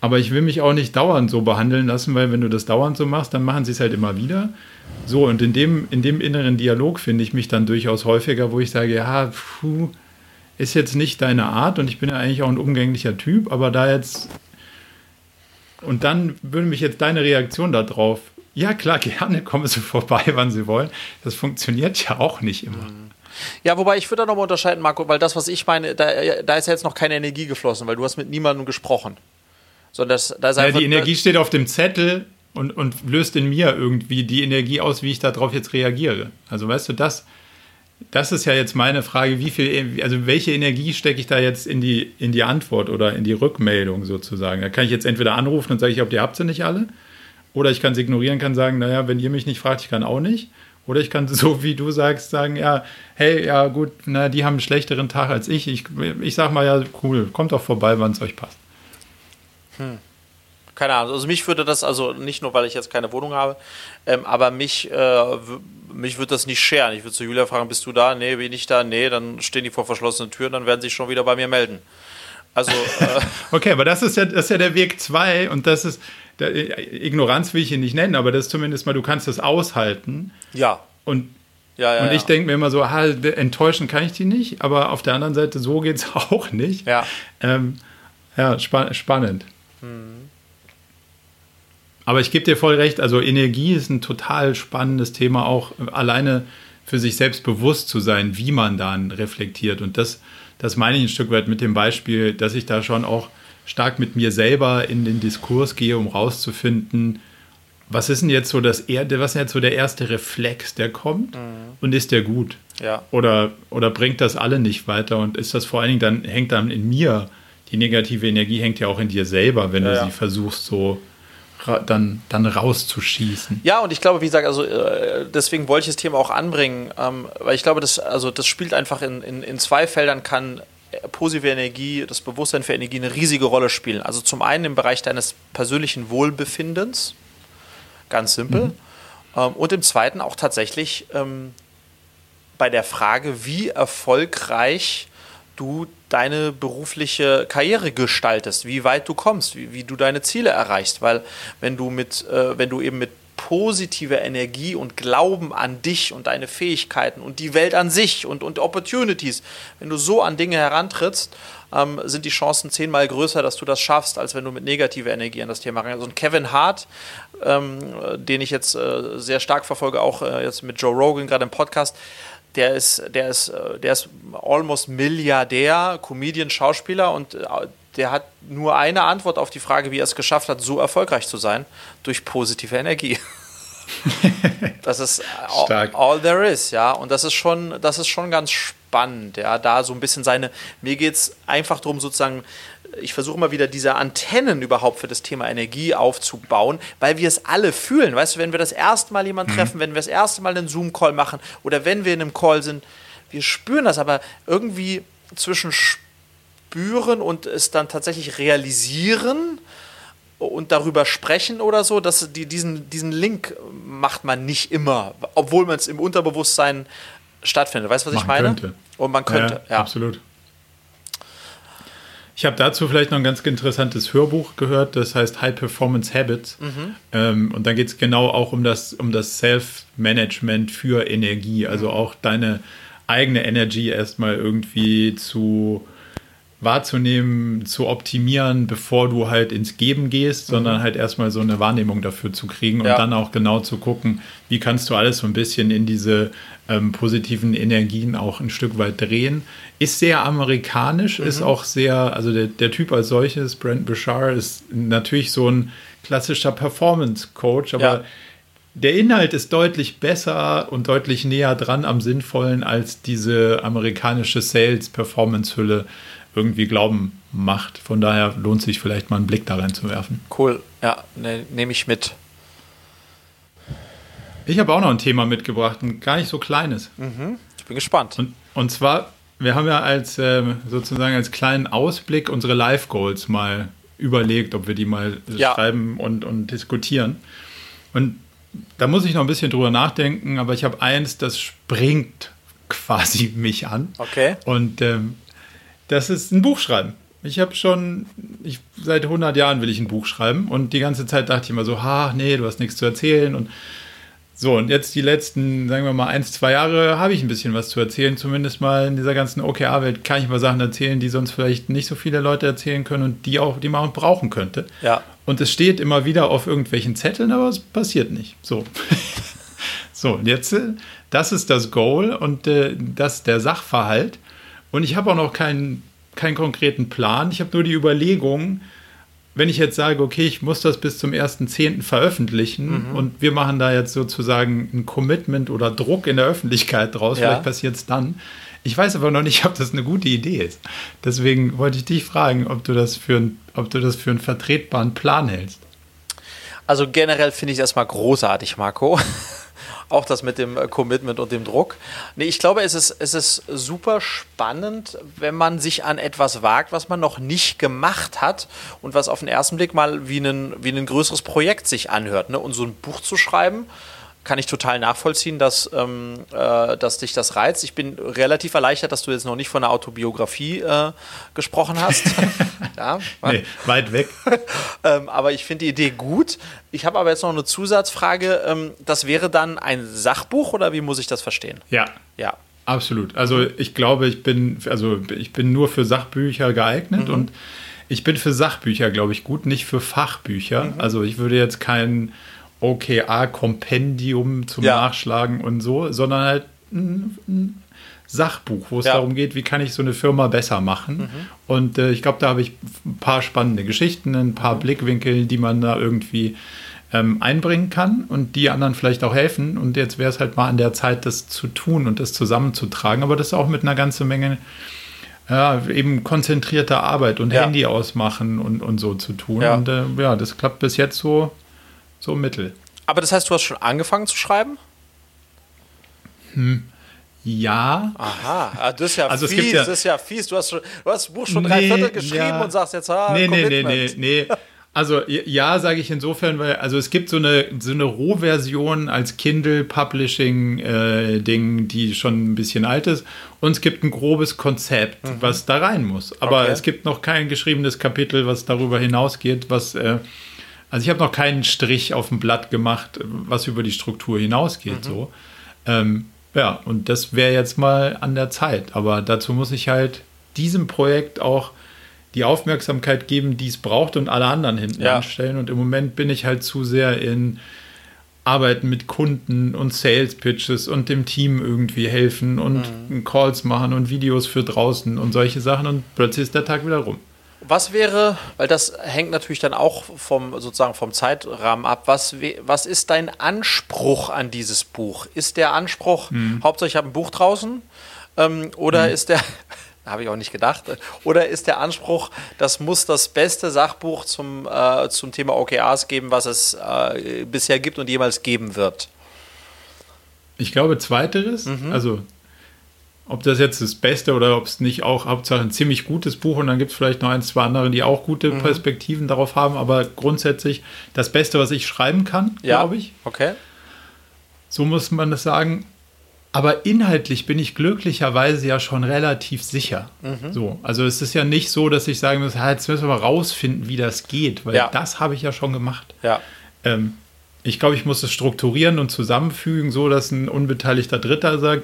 Aber ich will mich auch nicht dauernd so behandeln lassen, weil wenn du das dauernd so machst, dann machen sie es halt immer wieder. So, und in dem, in dem inneren Dialog finde ich mich dann durchaus häufiger, wo ich sage, ja, puh, ist jetzt nicht deine Art und ich bin ja eigentlich auch ein umgänglicher Typ, aber da jetzt und dann würde mich jetzt deine Reaktion darauf, ja klar, gerne kommen Sie vorbei, wann Sie wollen. Das funktioniert ja auch nicht immer. Ja, wobei ich würde da nochmal unterscheiden, Marco, weil das, was ich meine, da, da ist ja jetzt noch keine Energie geflossen, weil du hast mit niemandem gesprochen. Sondern das, da ist ja, die Energie steht auf dem Zettel und, und löst in mir irgendwie die Energie aus, wie ich darauf jetzt reagiere. Also weißt du, das, das ist ja jetzt meine Frage, wie viel, also welche Energie stecke ich da jetzt in die, in die Antwort oder in die Rückmeldung sozusagen? Da kann ich jetzt entweder anrufen und sage ich, ob ihr habt sie nicht alle, oder ich kann es ignorieren, kann sagen, naja, wenn ihr mich nicht fragt, ich kann auch nicht. Oder ich kann so wie du sagst, sagen, ja, hey, ja gut, na, die haben einen schlechteren Tag als ich. Ich, ich sag mal, ja, cool, kommt doch vorbei, wann es euch passt. Hm keine Ahnung. Also mich würde das, also nicht nur, weil ich jetzt keine Wohnung habe, ähm, aber mich, äh, mich würde das nicht scheren. Ich würde zu Julia fragen, bist du da? Nee, bin ich da? Nee, dann stehen die vor verschlossenen Türen, dann werden sie sich schon wieder bei mir melden. Also. Äh okay, aber das ist ja, das ist ja der Weg zwei und das ist, der, Ignoranz will ich ihn nicht nennen, aber das ist zumindest mal, du kannst das aushalten. Ja. Und ja, ja, und ich ja. denke mir immer so, ha, enttäuschen kann ich die nicht, aber auf der anderen Seite, so geht es auch nicht. Ja, ähm, ja spa spannend. Mhm. Aber ich gebe dir voll recht, also Energie ist ein total spannendes Thema, auch alleine für sich selbst bewusst zu sein, wie man dann reflektiert. Und das, das meine ich ein Stück weit mit dem Beispiel, dass ich da schon auch stark mit mir selber in den Diskurs gehe, um rauszufinden, was ist denn jetzt so das was ist jetzt so der erste Reflex, der kommt mhm. und ist der gut? Ja. Oder, oder bringt das alle nicht weiter und ist das vor allen Dingen dann, hängt dann in mir, die negative Energie hängt ja auch in dir selber, wenn ja, du sie ja. versuchst so dann, dann rauszuschießen. Ja, und ich glaube, wie gesagt, also äh, deswegen wollte ich das Thema auch anbringen, ähm, weil ich glaube, das, also das spielt einfach in, in, in zwei Feldern kann positive Energie, das Bewusstsein für Energie eine riesige Rolle spielen. Also zum einen im Bereich deines persönlichen Wohlbefindens, ganz simpel, mhm. ähm, und im zweiten auch tatsächlich ähm, bei der Frage, wie erfolgreich du deine berufliche Karriere gestaltest, wie weit du kommst, wie, wie du deine Ziele erreichst. Weil wenn du mit, äh, wenn du eben mit positive Energie und Glauben an dich und deine Fähigkeiten und die Welt an sich und, und Opportunities, wenn du so an Dinge herantrittst, ähm, sind die Chancen zehnmal größer, dass du das schaffst, als wenn du mit negativer Energie an das Thema rangehst. Also Kevin Hart, ähm, den ich jetzt äh, sehr stark verfolge, auch äh, jetzt mit Joe Rogan gerade im Podcast, der ist, der ist, äh, der ist almost Milliardär, Comedian, Schauspieler und äh, der hat nur eine Antwort auf die Frage, wie er es geschafft hat, so erfolgreich zu sein, durch positive Energie. das ist all, all, there is, ja. Und das ist schon, das ist schon ganz spannend, ja, da so ein bisschen seine. Mir geht es einfach darum, sozusagen, ich versuche immer wieder diese Antennen überhaupt für das Thema Energie aufzubauen, weil wir es alle fühlen. Weißt du, wenn wir das erste Mal jemanden mhm. treffen, wenn wir das erste Mal einen Zoom-Call machen oder wenn wir in einem Call sind, wir spüren das, aber irgendwie zwischen spüren und es dann tatsächlich realisieren und darüber sprechen oder so, dass die, diesen, diesen Link macht man nicht immer, obwohl man es im Unterbewusstsein stattfindet. Weißt du, was ich meine? Könnte. Und man könnte, ja. ja. Absolut. Ich habe dazu vielleicht noch ein ganz interessantes Hörbuch gehört, das heißt High Performance Habits. Mhm. Ähm, und da geht es genau auch um das, um das Self-Management für Energie, also mhm. auch deine eigene Energie erstmal irgendwie zu wahrzunehmen, zu optimieren, bevor du halt ins Geben gehst, mhm. sondern halt erstmal so eine Wahrnehmung dafür zu kriegen und ja. dann auch genau zu gucken, wie kannst du alles so ein bisschen in diese ähm, positiven Energien auch ein Stück weit drehen. Ist sehr amerikanisch, mhm. ist auch sehr, also der, der Typ als solches, Brent Bashar, ist natürlich so ein klassischer Performance-Coach, aber ja. der Inhalt ist deutlich besser und deutlich näher dran am Sinnvollen als diese amerikanische Sales-Performance-Hülle irgendwie glauben macht. Von daher lohnt sich vielleicht mal einen Blick da rein zu werfen. Cool, ja, ne, nehme ich mit. Ich habe auch noch ein Thema mitgebracht, ein gar nicht so kleines. Mhm. Ich bin gespannt. Und, und zwar, wir haben ja als äh, sozusagen als kleinen Ausblick unsere Live Goals mal überlegt, ob wir die mal ja. schreiben und, und diskutieren. Und da muss ich noch ein bisschen drüber nachdenken, aber ich habe eins, das springt quasi mich an. Okay. Und ähm, das ist ein Buch schreiben. Ich habe schon, ich, seit 100 Jahren will ich ein Buch schreiben und die ganze Zeit dachte ich immer so, ha, nee, du hast nichts zu erzählen und so, und jetzt die letzten, sagen wir mal, ein, zwei Jahre habe ich ein bisschen was zu erzählen. Zumindest mal in dieser ganzen OKR-Welt kann ich mal Sachen erzählen, die sonst vielleicht nicht so viele Leute erzählen können und die, auch, die man auch brauchen könnte. Ja. Und es steht immer wieder auf irgendwelchen Zetteln, aber es passiert nicht. So. so, und jetzt, äh, das ist das Goal und äh, das der Sachverhalt. Und ich habe auch noch keinen, keinen konkreten Plan. Ich habe nur die Überlegung, wenn ich jetzt sage, okay, ich muss das bis zum 1.10. veröffentlichen mhm. und wir machen da jetzt sozusagen ein Commitment oder Druck in der Öffentlichkeit draus, ja. vielleicht passiert es dann. Ich weiß aber noch nicht, ob das eine gute Idee ist. Deswegen wollte ich dich fragen, ob du das für, ein, ob du das für einen vertretbaren Plan hältst. Also generell finde ich das erstmal großartig, Marco auch das mit dem äh, Commitment und dem Druck. Nee, ich glaube, es ist, es ist super spannend, wenn man sich an etwas wagt, was man noch nicht gemacht hat und was auf den ersten Blick mal wie ein, wie ein größeres Projekt sich anhört. Ne? Und so ein Buch zu schreiben, kann ich total nachvollziehen, dass, ähm, äh, dass dich das reizt. Ich bin relativ erleichtert, dass du jetzt noch nicht von einer Autobiografie äh, gesprochen hast. ja, nee, weit weg. ähm, aber ich finde die Idee gut. Ich habe aber jetzt noch eine Zusatzfrage. Ähm, das wäre dann ein Sachbuch oder wie muss ich das verstehen? Ja. Ja. Absolut. Also ich glaube, ich bin, also ich bin nur für Sachbücher geeignet mhm. und ich bin für Sachbücher, glaube ich, gut, nicht für Fachbücher. Mhm. Also ich würde jetzt keinen OKR-Kompendium zum ja. Nachschlagen und so, sondern halt ein, ein Sachbuch, wo es ja. darum geht, wie kann ich so eine Firma besser machen. Mhm. Und äh, ich glaube, da habe ich ein paar spannende Geschichten, ein paar mhm. Blickwinkel, die man da irgendwie ähm, einbringen kann und die anderen vielleicht auch helfen. Und jetzt wäre es halt mal an der Zeit, das zu tun und das zusammenzutragen, aber das auch mit einer ganzen Menge ja, eben konzentrierter Arbeit und ja. Handy ausmachen und, und so zu tun. Ja. Und äh, ja, das klappt bis jetzt so so mittel. Aber das heißt, du hast schon angefangen zu schreiben? Hm. Ja. Aha, ah, das ist ja also fies, ja, das ist ja fies. Du hast, schon, du hast das Buch schon nee, drei Viertel geschrieben ja. und sagst jetzt, ah, nee, nee, nee, nee, nee. Also ja, sage ich insofern, weil also es gibt so eine so eine Rohversion als Kindle Publishing äh, Ding, die schon ein bisschen alt ist, und es gibt ein grobes Konzept, mhm. was da rein muss. Aber okay. es gibt noch kein geschriebenes Kapitel, was darüber hinausgeht, was äh, Also ich habe noch keinen Strich auf dem Blatt gemacht, was über die Struktur hinausgeht. Mhm. So. Ähm, ja, und das wäre jetzt mal an der Zeit. Aber dazu muss ich halt diesem Projekt auch die Aufmerksamkeit geben, die es braucht und alle anderen hinten ja. anstellen. Und im Moment bin ich halt zu sehr in Arbeiten mit Kunden und Sales Pitches und dem Team irgendwie helfen und mhm. Calls machen und Videos für draußen und solche Sachen und plötzlich ist der Tag wieder rum. Was wäre, weil das hängt natürlich dann auch vom sozusagen vom Zeitrahmen ab, was, was ist dein Anspruch an dieses Buch? Ist der Anspruch, mhm. Hauptsache ich habe ein Buch draußen? Ähm, oder mhm. ist der, habe ich auch nicht gedacht. Oder ist der Anspruch, das muss das beste Sachbuch zum, äh, zum Thema OKRs geben, was es äh, bisher gibt und jemals geben wird? Ich glaube, zweiteres. Mhm. Also, ob das jetzt das Beste oder ob es nicht auch Hauptsache ein ziemlich gutes Buch und dann gibt es vielleicht noch ein, zwei andere, die auch gute mhm. Perspektiven darauf haben, aber grundsätzlich das Beste, was ich schreiben kann, ja. glaube ich. Okay. So muss man das sagen. Aber inhaltlich bin ich glücklicherweise ja schon relativ sicher. Mhm. So, also es ist ja nicht so, dass ich sagen muss, jetzt müssen wir mal rausfinden, wie das geht, weil ja. das habe ich ja schon gemacht. Ja. Ähm, ich glaube, ich muss es strukturieren und zusammenfügen, so dass ein unbeteiligter Dritter sagt,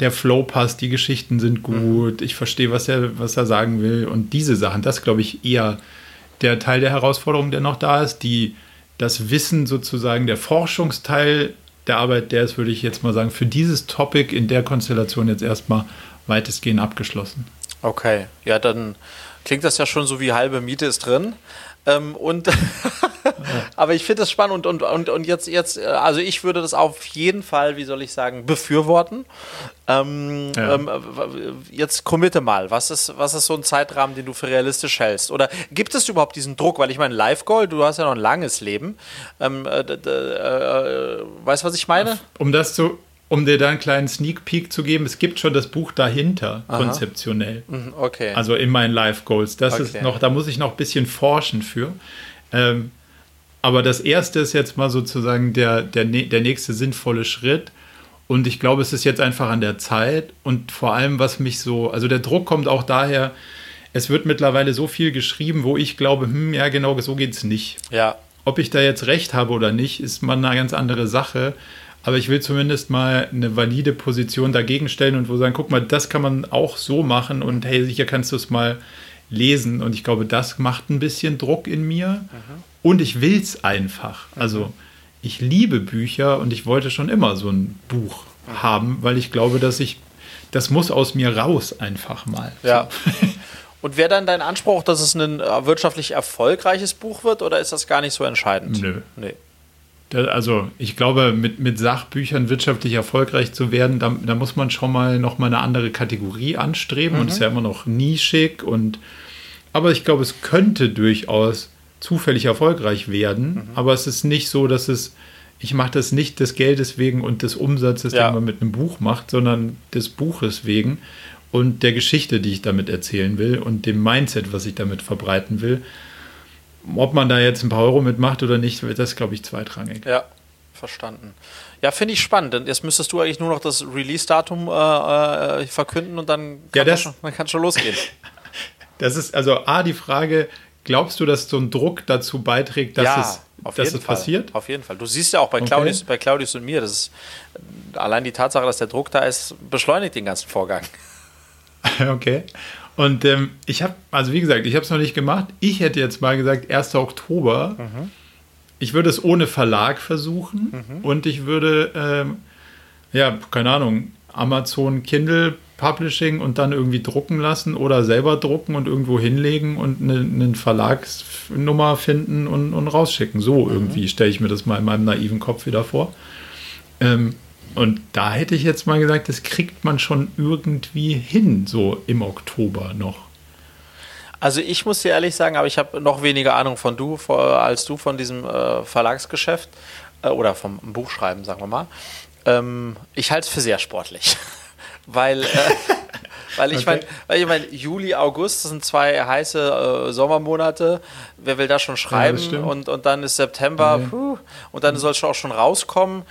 der Flow passt, die Geschichten sind gut, mhm. ich verstehe, was er, was er sagen will und diese Sachen, das glaube ich eher der Teil der Herausforderung, der noch da ist, die das Wissen sozusagen, der Forschungsteil der Arbeit, der ist, würde ich jetzt mal sagen, für dieses Topic in der Konstellation jetzt erstmal weitestgehend abgeschlossen. Okay, ja, dann klingt das ja schon so wie halbe Miete ist drin. Ähm, und aber ich finde das spannend und, und, und, und jetzt, jetzt, äh, also ich würde das auf jeden Fall, wie soll ich sagen, befürworten. Ähm, ja. ähm, jetzt committe mal, was ist, was ist so ein Zeitrahmen, den du für realistisch hältst? Oder gibt es überhaupt diesen Druck? Weil ich meine, Live-Goal, du hast ja noch ein langes Leben. Ähm, äh, äh, weißt du, was ich meine? Um das zu, um dir da einen kleinen Sneak Peek zu geben, es gibt schon das Buch dahinter, Aha. konzeptionell. Mhm, okay. Also in meinen Life Goals. Das okay. ist noch, da muss ich noch ein bisschen forschen für. Ähm, aber das erste ist jetzt mal sozusagen der, der, der nächste sinnvolle Schritt. Und ich glaube, es ist jetzt einfach an der Zeit und vor allem, was mich so, also der Druck kommt auch daher, es wird mittlerweile so viel geschrieben, wo ich glaube, hm, ja, genau, so geht es nicht. Ja. Ob ich da jetzt recht habe oder nicht, ist mal eine ganz andere Sache. Aber ich will zumindest mal eine valide Position dagegen stellen und wo sagen, guck mal, das kann man auch so machen und hey, sicher kannst du es mal lesen. Und ich glaube, das macht ein bisschen Druck in mir. Mhm. Und ich will es einfach. Mhm. Also ich liebe Bücher und ich wollte schon immer so ein Buch mhm. haben, weil ich glaube, dass ich, das muss aus mir raus einfach mal. Ja. Und wäre dann dein Anspruch, dass es ein äh, wirtschaftlich erfolgreiches Buch wird oder ist das gar nicht so entscheidend? Nö. Nee also ich glaube, mit, mit Sachbüchern wirtschaftlich erfolgreich zu werden, da, da muss man schon mal noch mal eine andere Kategorie anstreben mhm. und ist ja immer noch nischig und aber ich glaube, es könnte durchaus zufällig erfolgreich werden, mhm. aber es ist nicht so, dass es ich mache das nicht des Geldes wegen und des Umsatzes, ja. den man mit einem Buch macht, sondern des Buches wegen und der Geschichte, die ich damit erzählen will und dem Mindset, was ich damit verbreiten will. Ob man da jetzt ein paar Euro mitmacht oder nicht, das ist, glaube ich, zweitrangig. Ja, verstanden. Ja, finde ich spannend. Denn jetzt müsstest du eigentlich nur noch das Release-Datum äh, äh, verkünden und dann kann ja, schon, man kann schon losgehen. das ist also A, die Frage, glaubst du, dass so ein Druck dazu beiträgt, dass ja, es, dass es passiert? Auf jeden Fall. Du siehst ja auch bei, okay. Claudius, bei Claudius und mir, das ist allein die Tatsache, dass der Druck da ist, beschleunigt den ganzen Vorgang. Okay. Und ähm, ich habe, also wie gesagt, ich habe es noch nicht gemacht. Ich hätte jetzt mal gesagt, 1. Oktober. Mhm. Ich würde es ohne Verlag versuchen mhm. und ich würde, ähm, ja, keine Ahnung, Amazon Kindle Publishing und dann irgendwie drucken lassen oder selber drucken und irgendwo hinlegen und eine, eine Verlagsnummer finden und, und rausschicken. So mhm. irgendwie stelle ich mir das mal in meinem naiven Kopf wieder vor. Ähm, und da hätte ich jetzt mal gesagt, das kriegt man schon irgendwie hin, so im Oktober noch. Also ich muss dir ehrlich sagen, aber ich habe noch weniger Ahnung von du als du von diesem äh, Verlagsgeschäft äh, oder vom Buchschreiben, sagen wir mal. Ähm, ich halte es für sehr sportlich, weil äh, Weil ich okay. meine, ich mein, Juli, August, das sind zwei heiße äh, Sommermonate. Wer will da schon schreiben? Ja, und, und dann ist September, okay. puh, und dann soll es auch schon rauskommen.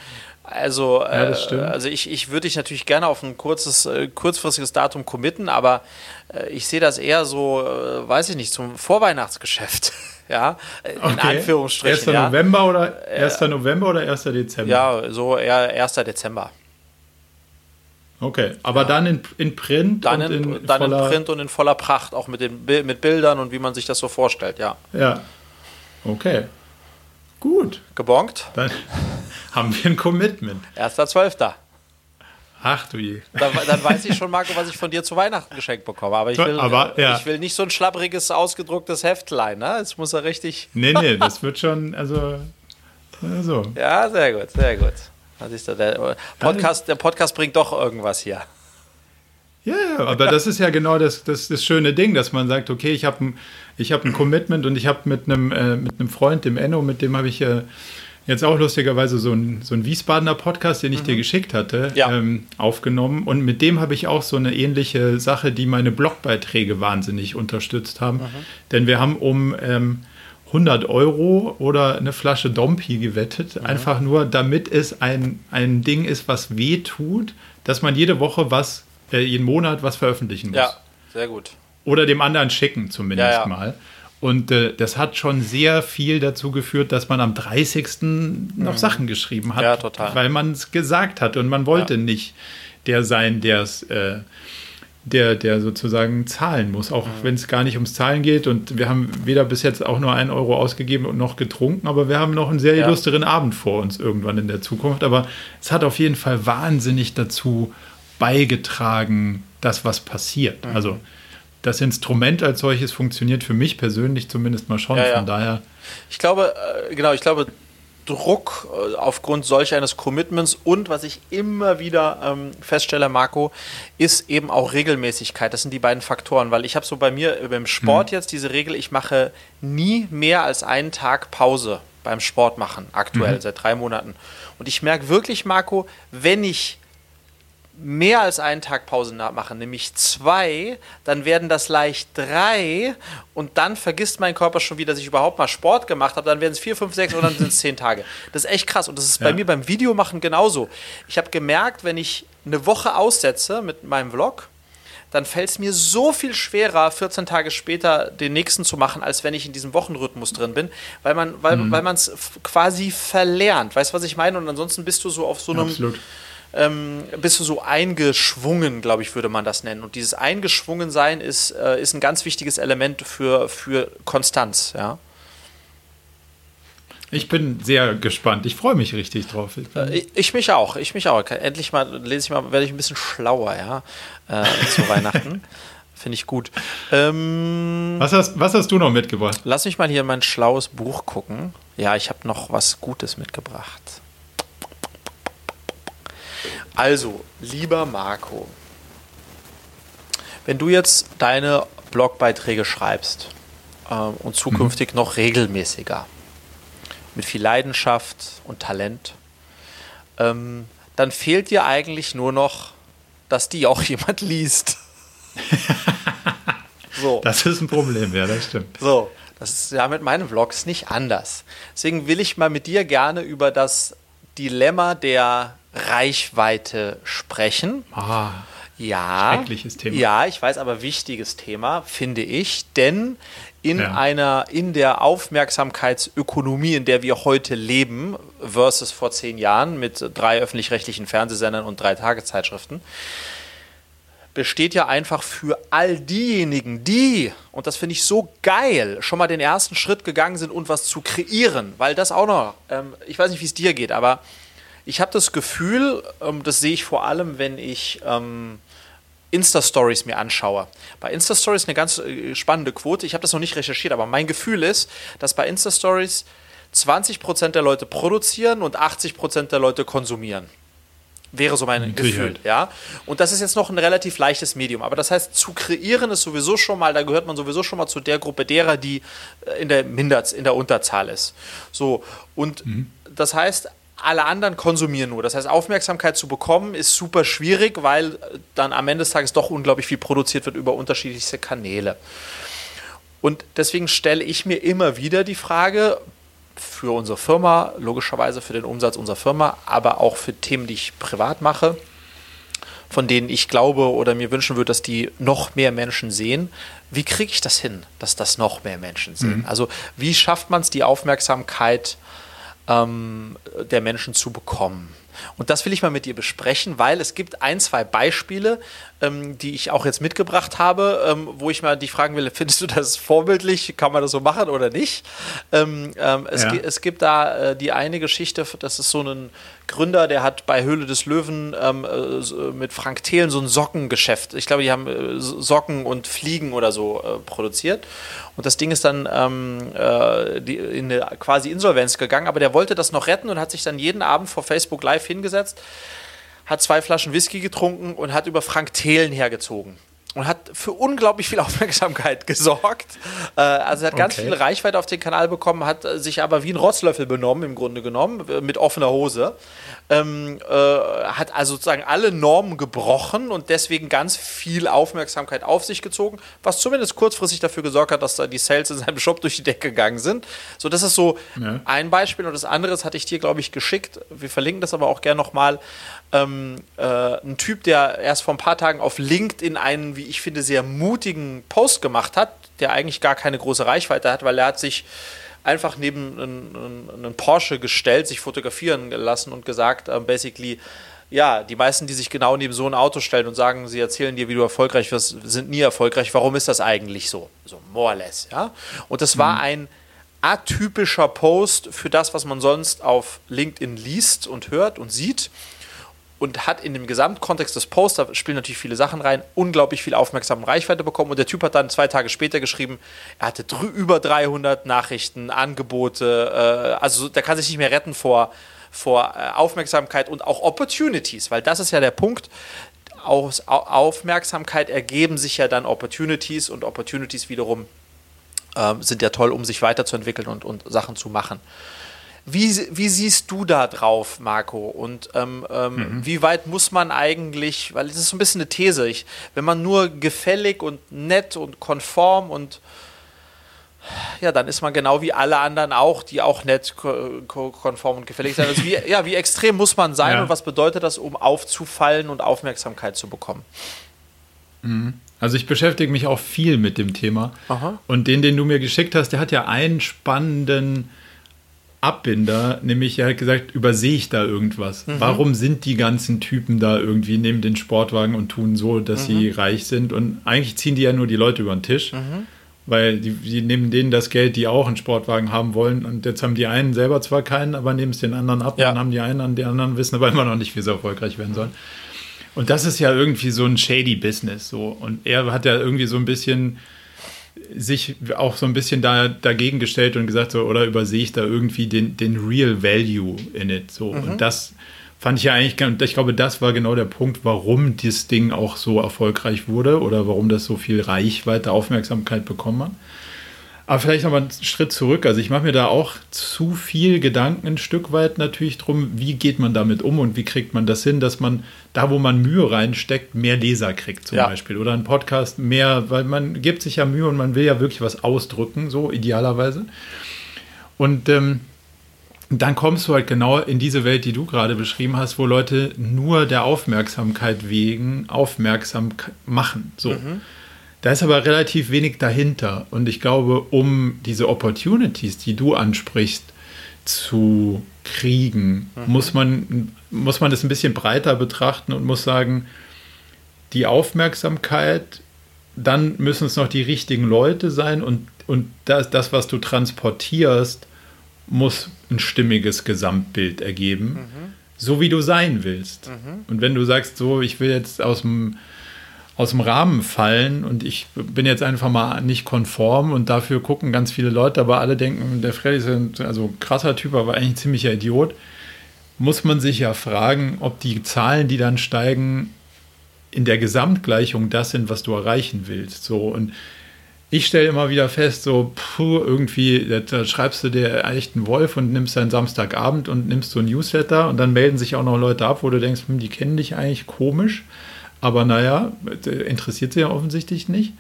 Also, ja, äh, also ich, ich würde dich natürlich gerne auf ein kurzes, äh, kurzfristiges Datum committen, aber äh, ich sehe das eher so, äh, weiß ich nicht, zum Vorweihnachtsgeschäft. ja, in okay. Anführungsstrichen. 1. Ja. November oder 1. Äh, November oder 1. Dezember? Ja, so eher 1. Dezember. Okay, aber ja. dann in, in Print dann und in, in dann in Print und in voller Pracht, auch mit den mit Bildern und wie man sich das so vorstellt, ja. Ja. Okay. Gut. Gebongt? Dann haben wir ein Commitment. 1.12. Ach du je. Dann, dann, weiß ich schon, Marco, was ich von dir zu Weihnachten geschenkt bekomme. Aber ich will, Aber, ja. ich will nicht so ein schlappriges, ausgedrucktes Heftlein. Ne? Es muss ja richtig. Nee, nee, das wird schon, also. So. Ja, sehr gut, sehr gut. Ist der, Podcast, der Podcast bringt doch irgendwas hier. Ja, ja, aber das ist ja genau das, das, das schöne Ding, dass man sagt, okay, ich habe ein, hab ein Commitment und ich habe mit einem, äh, mit einem Freund, dem Enno, mit dem habe ich äh, jetzt auch lustigerweise so einen so Wiesbadener Podcast, den ich mhm. dir geschickt hatte, ja. ähm, aufgenommen. Und mit dem habe ich auch so eine ähnliche Sache, die meine Blogbeiträge wahnsinnig unterstützt haben. Mhm. Denn wir haben um ähm, 100 Euro oder eine Flasche Dompi gewettet, mhm. einfach nur, damit es ein, ein Ding ist, was weh tut, dass man jede Woche was äh, jeden Monat was veröffentlichen muss. Ja, sehr gut. Oder dem anderen schicken zumindest ja, ja. mal. Und äh, das hat schon sehr viel dazu geführt, dass man am 30. noch mhm. Sachen geschrieben hat. Ja, total. Weil man es gesagt hat und man wollte ja. nicht der sein, der es. Äh, der, der sozusagen zahlen muss, auch mhm. wenn es gar nicht ums Zahlen geht. Und wir haben weder bis jetzt auch nur einen Euro ausgegeben und noch getrunken, aber wir haben noch einen sehr ja. illustren Abend vor uns irgendwann in der Zukunft. Aber es hat auf jeden Fall wahnsinnig dazu beigetragen, dass was passiert. Mhm. Also das Instrument als solches funktioniert für mich persönlich zumindest mal schon. Ja, Von daher. Ich glaube, äh, genau, ich glaube, Druck äh, aufgrund solch eines Commitments und was ich immer wieder ähm, feststelle, Marco, ist eben auch Regelmäßigkeit. Das sind die beiden Faktoren, weil ich habe so bei mir beim Sport mhm. jetzt diese Regel, ich mache nie mehr als einen Tag Pause beim Sport machen, aktuell mhm. seit drei Monaten. Und ich merke wirklich, Marco, wenn ich mehr als einen Tag Pause machen, nämlich zwei, dann werden das leicht drei und dann vergisst mein Körper schon wieder, dass ich überhaupt mal Sport gemacht habe. Dann werden es vier, fünf, sechs und dann sind es zehn Tage. Das ist echt krass und das ist ja. bei mir beim Videomachen genauso. Ich habe gemerkt, wenn ich eine Woche aussetze mit meinem Vlog, dann fällt es mir so viel schwerer, 14 Tage später den nächsten zu machen, als wenn ich in diesem Wochenrhythmus drin bin, weil man weil, mhm. weil es quasi verlernt. Weißt du, was ich meine? Und ansonsten bist du so auf so einem Absolut ähm, bist du so eingeschwungen, glaube ich, würde man das nennen. Und dieses Eingeschwungensein ist, äh, ist ein ganz wichtiges Element für, für Konstanz, ja. Ich bin sehr gespannt. Ich freue mich richtig drauf. Ich, äh, ich, mich auch. Ich mich auch. Endlich mal lese ich mal, werde ich ein bisschen schlauer, ja, äh, zu Weihnachten. Finde ich gut. Ähm, was, hast, was hast du noch mitgebracht? Lass mich mal hier in mein schlaues Buch gucken. Ja, ich habe noch was Gutes mitgebracht. Also, lieber Marco, wenn du jetzt deine Blogbeiträge schreibst äh, und zukünftig mhm. noch regelmäßiger, mit viel Leidenschaft und Talent, ähm, dann fehlt dir eigentlich nur noch, dass die auch jemand liest. so. Das ist ein Problem, ja, das stimmt. So, das ist ja mit meinen Vlogs nicht anders. Deswegen will ich mal mit dir gerne über das Dilemma der Reichweite sprechen. Ah, ja, schreckliches Thema. Ja, ich weiß, aber wichtiges Thema, finde ich, denn in ja. einer, in der Aufmerksamkeitsökonomie, in der wir heute leben, versus vor zehn Jahren mit drei öffentlich-rechtlichen Fernsehsendern und drei Tageszeitschriften, besteht ja einfach für all diejenigen, die, und das finde ich so geil, schon mal den ersten Schritt gegangen sind und was zu kreieren, weil das auch noch, ähm, ich weiß nicht, wie es dir geht, aber ich habe das Gefühl, ähm, das sehe ich vor allem, wenn ich ähm, Insta-Stories mir anschaue. Bei Insta-Stories eine ganz äh, spannende Quote. Ich habe das noch nicht recherchiert, aber mein Gefühl ist, dass bei Insta-Stories 20% der Leute produzieren und 80% der Leute konsumieren. Wäre so mein Gefühl, ja. Und das ist jetzt noch ein relativ leichtes Medium. Aber das heißt, zu kreieren ist sowieso schon mal, da gehört man sowieso schon mal zu der Gruppe derer, die äh, in der Minderz, in der Unterzahl ist. So. Und mhm. das heißt, alle anderen konsumieren nur. Das heißt, Aufmerksamkeit zu bekommen ist super schwierig, weil dann am Ende des Tages doch unglaublich viel produziert wird über unterschiedlichste Kanäle. Und deswegen stelle ich mir immer wieder die Frage, für unsere Firma, logischerweise für den Umsatz unserer Firma, aber auch für Themen, die ich privat mache, von denen ich glaube oder mir wünschen würde, dass die noch mehr Menschen sehen. Wie kriege ich das hin, dass das noch mehr Menschen sehen? Mhm. Also wie schafft man es, die Aufmerksamkeit ähm, der Menschen zu bekommen? Und das will ich mal mit dir besprechen, weil es gibt ein, zwei Beispiele, ähm, die ich auch jetzt mitgebracht habe, ähm, wo ich mal dich fragen will, findest du das vorbildlich? Kann man das so machen oder nicht? Ähm, ähm es, ja. es, gibt da äh, die eine Geschichte, das ist so ein Gründer, der hat bei Höhle des Löwen ähm, äh, mit Frank Thelen so ein Sockengeschäft. Ich glaube, die haben äh, Socken und Fliegen oder so äh, produziert. Und das Ding ist dann ähm, äh, die, in eine quasi Insolvenz gegangen, aber der wollte das noch retten und hat sich dann jeden Abend vor Facebook Live hingesetzt, hat zwei Flaschen Whisky getrunken und hat über Frank Thelen hergezogen und hat für unglaublich viel Aufmerksamkeit gesorgt. Äh, also er hat ganz okay. viel Reichweite auf den Kanal bekommen, hat sich aber wie ein Rotzlöffel benommen, im Grunde genommen, mit offener Hose ähm, äh, hat also sozusagen alle Normen gebrochen und deswegen ganz viel Aufmerksamkeit auf sich gezogen, was zumindest kurzfristig dafür gesorgt hat, dass da die Sales in seinem Shop durch die Decke gegangen sind. So, das ist so ja. ein Beispiel und das andere das hatte ich dir, glaube ich, geschickt. Wir verlinken das aber auch gerne nochmal. Ähm, äh, ein Typ, der erst vor ein paar Tagen auf LinkedIn einen, wie ich finde, sehr mutigen Post gemacht hat, der eigentlich gar keine große Reichweite hat, weil er hat sich einfach neben einen, einen Porsche gestellt, sich fotografieren lassen und gesagt, uh, basically, ja, die meisten, die sich genau neben so ein Auto stellen und sagen, sie erzählen dir, wie du erfolgreich wirst, sind nie erfolgreich. Warum ist das eigentlich so? So more or less, ja. Und das war mhm. ein atypischer Post für das, was man sonst auf LinkedIn liest und hört und sieht und hat in dem Gesamtkontext des Posts, da spielen natürlich viele Sachen rein, unglaublich viel Aufmerksamkeit und Reichweite bekommen. Und der Typ hat dann zwei Tage später geschrieben, er hatte über 300 Nachrichten, Angebote, äh, also der kann sich nicht mehr retten vor, vor äh, Aufmerksamkeit und auch Opportunities, weil das ist ja der Punkt. Aus Aufmerksamkeit ergeben sich ja dann Opportunities und Opportunities wiederum äh, sind ja toll, um sich weiterzuentwickeln und, und Sachen zu machen. Wie, wie siehst du da drauf, Marco? Und ähm, ähm, mhm. wie weit muss man eigentlich, weil es ist so ein bisschen eine These, ich, wenn man nur gefällig und nett und konform und ja, dann ist man genau wie alle anderen auch, die auch nett, konform und gefällig sind. Also wie, ja, wie extrem muss man sein ja. und was bedeutet das, um aufzufallen und Aufmerksamkeit zu bekommen? Mhm. Also ich beschäftige mich auch viel mit dem Thema. Aha. Und den, den du mir geschickt hast, der hat ja einen spannenden Abbinder, nämlich er hat gesagt, übersehe ich da irgendwas? Mhm. Warum sind die ganzen Typen da irgendwie neben den Sportwagen und tun so, dass mhm. sie reich sind? Und eigentlich ziehen die ja nur die Leute über den Tisch, mhm. weil die, die nehmen denen das Geld, die auch einen Sportwagen haben wollen. Und jetzt haben die einen selber zwar keinen, aber nehmen es den anderen ab. Ja. Dann haben die einen an die anderen, wissen aber immer noch nicht, wie sie erfolgreich werden sollen. Und das ist ja irgendwie so ein shady Business. So. Und er hat ja irgendwie so ein bisschen sich auch so ein bisschen da, dagegen gestellt und gesagt, so, oder übersehe ich da irgendwie den, den Real Value in it. So. Mhm. Und das fand ich ja eigentlich, ich glaube, das war genau der Punkt, warum dieses Ding auch so erfolgreich wurde oder warum das so viel Reichweite, Aufmerksamkeit bekommen hat. Aber vielleicht nochmal einen Schritt zurück. Also ich mache mir da auch zu viel Gedanken ein Stück weit natürlich drum, wie geht man damit um und wie kriegt man das hin, dass man da, wo man Mühe reinsteckt, mehr Leser kriegt zum ja. Beispiel. Oder ein Podcast mehr, weil man gibt sich ja Mühe und man will ja wirklich was ausdrücken, so idealerweise. Und ähm, dann kommst du halt genau in diese Welt, die du gerade beschrieben hast, wo Leute nur der Aufmerksamkeit wegen aufmerksam machen. So. Mhm. Da ist aber relativ wenig dahinter. Und ich glaube, um diese Opportunities, die du ansprichst, zu kriegen, mhm. muss, man, muss man das ein bisschen breiter betrachten und muss sagen, die Aufmerksamkeit, dann müssen es noch die richtigen Leute sein und, und das, das, was du transportierst, muss ein stimmiges Gesamtbild ergeben, mhm. so wie du sein willst. Mhm. Und wenn du sagst, so, ich will jetzt aus dem aus dem Rahmen fallen und ich bin jetzt einfach mal nicht konform und dafür gucken ganz viele Leute, aber alle denken, der Freddy ist ein also krasser Typ, aber eigentlich ein ziemlicher Idiot, muss man sich ja fragen, ob die Zahlen, die dann steigen, in der Gesamtgleichung das sind, was du erreichen willst. So und ich stelle immer wieder fest, so, puh, irgendwie, da, schreibst du dir echt einen Wolf und nimmst deinen Samstagabend und nimmst so ein Newsletter und dann melden sich auch noch Leute ab, wo du denkst, hm, die kennen dich eigentlich komisch, aber naja, interessiert sie ja offensichtlich nicht.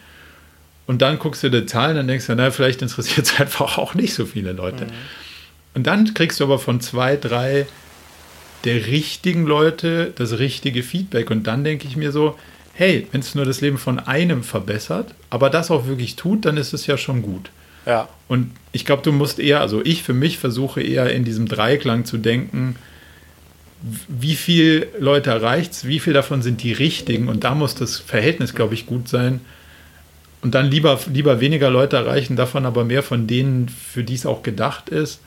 Und dann guckst du die Zahlen, dann denkst du, naja, vielleicht interessiert es einfach auch nicht so viele Leute. Mhm. Und dann kriegst du aber von zwei, drei der richtigen Leute das richtige Feedback. Und dann denke ich mir so, hey, wenn es nur das Leben von einem verbessert, aber das auch wirklich tut, dann ist es ja schon gut. Ja. Und ich glaube, du musst eher, also ich für mich versuche eher in diesem Dreiklang zu denken, wie viele Leute erreicht es, wie viel davon sind die richtigen und da muss das Verhältnis, glaube ich, gut sein. Und dann lieber, lieber weniger Leute erreichen, davon aber mehr von denen, für die es auch gedacht ist.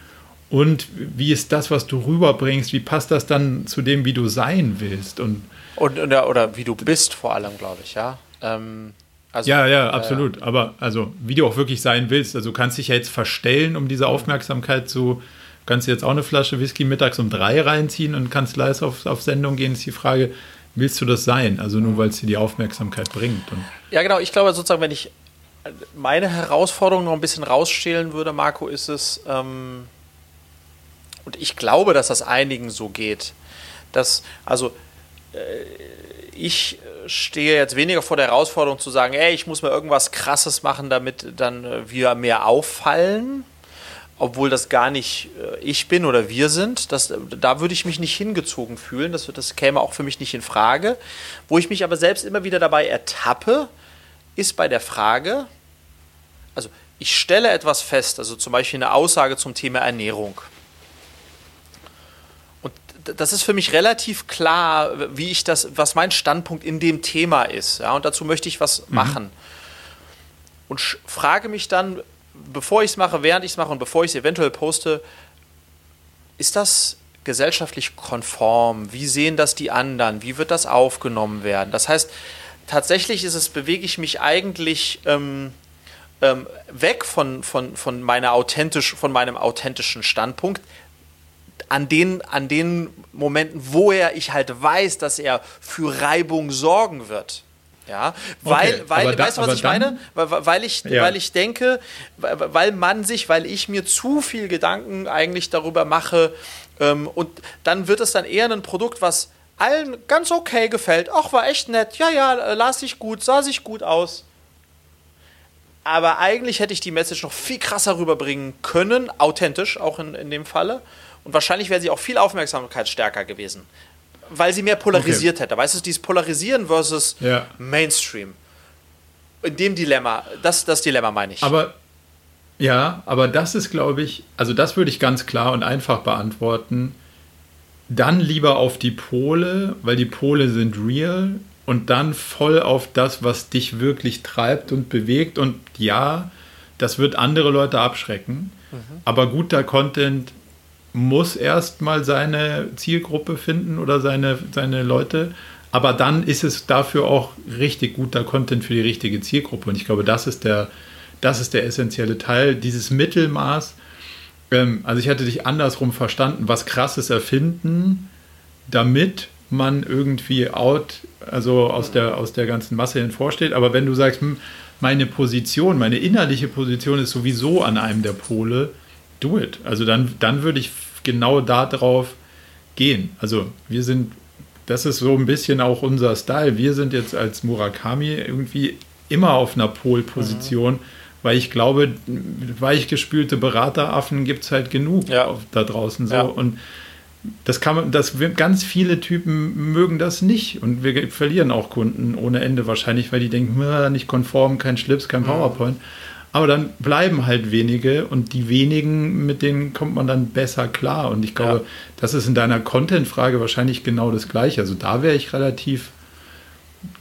Und wie ist das, was du rüberbringst, wie passt das dann zu dem, wie du sein willst? Und und, oder, oder wie du bist, vor allem, glaube ich, ja. Ähm, also, ja, ja, äh, absolut. Äh, Aber also, wie du auch wirklich sein willst. Also, du kannst dich ja jetzt verstellen, um diese Aufmerksamkeit zu. Kannst jetzt auch eine Flasche Whisky mittags um drei reinziehen und kannst live auf, auf Sendung gehen, ist die Frage, willst du das sein? Also nur weil es dir die Aufmerksamkeit bringt. Ja, genau. Ich glaube sozusagen, wenn ich meine Herausforderung noch ein bisschen rausstehlen würde, Marco, ist es, ähm, und ich glaube, dass das einigen so geht, dass, also äh, ich stehe jetzt weniger vor der Herausforderung zu sagen, ey, ich muss mal irgendwas Krasses machen, damit dann äh, wir mehr auffallen, obwohl das gar nicht äh, ich bin oder wir sind. Das, da würde ich mich nicht hingezogen fühlen. Das, das käme auch für mich nicht in Frage. Wo ich mich aber selbst immer wieder dabei ertappe, ist bei der Frage, also ich stelle etwas fest, also zum Beispiel eine Aussage zum Thema Ernährung das ist für mich relativ klar, wie ich das, was mein Standpunkt in dem Thema ist. Ja, und dazu möchte ich was mhm. machen. Und frage mich dann, bevor ich es mache, während ich es mache und bevor ich es eventuell poste, ist das gesellschaftlich konform? Wie sehen das die anderen? Wie wird das aufgenommen werden? Das heißt, tatsächlich ist es, bewege ich mich eigentlich ähm, ähm, weg von, von, von, meiner authentisch, von meinem authentischen Standpunkt an den, an den Momenten, wo er ich halt weiß, dass er für Reibung sorgen wird. Ja, weil, okay, weil weißt du, was ich dann, meine? Weil, weil ich, ja. weil ich denke, weil man sich, weil ich mir zu viel Gedanken eigentlich darüber mache ähm, und dann wird es dann eher ein Produkt, was allen ganz okay gefällt. Ach, war echt nett. Ja, ja, las sich gut, sah sich gut aus. Aber eigentlich hätte ich die Message noch viel krasser rüberbringen können, authentisch auch in, in dem Falle. Und wahrscheinlich wäre sie auch viel aufmerksamkeitsstärker gewesen, weil sie mehr polarisiert okay. hätte. Weißt du, dieses Polarisieren versus ja. Mainstream. In dem Dilemma, das, das Dilemma meine ich. Aber ja, aber das ist, glaube ich, also das würde ich ganz klar und einfach beantworten. Dann lieber auf die Pole, weil die Pole sind real und dann voll auf das, was dich wirklich treibt und bewegt. Und ja, das wird andere Leute abschrecken, mhm. aber guter Content muss erstmal seine Zielgruppe finden oder seine, seine Leute. Aber dann ist es dafür auch richtig guter Content für die richtige Zielgruppe. Und ich glaube, das ist der, das ist der essentielle Teil. Dieses Mittelmaß, ähm, also ich hatte dich andersrum verstanden, was krasses erfinden, damit man irgendwie out, also aus der, aus der ganzen Masse hervorsteht. Aber wenn du sagst, hm, meine Position, meine innerliche Position ist sowieso an einem der Pole, do it. Also dann, dann würde ich genau darauf gehen. Also wir sind, das ist so ein bisschen auch unser Style. Wir sind jetzt als Murakami irgendwie immer auf einer Polposition, mhm. weil ich glaube, weichgespülte Berateraffen gibt es halt genug ja. da draußen so. Ja. Und das kann man, das ganz viele Typen mögen das nicht und wir verlieren auch Kunden ohne Ende wahrscheinlich, weil die denken, nicht konform, kein Schlips, kein mhm. PowerPoint. Mhm. Aber dann bleiben halt wenige und die wenigen, mit denen kommt man dann besser klar. Und ich glaube, ja. das ist in deiner Content-Frage wahrscheinlich genau das Gleiche. Also da wäre ich relativ,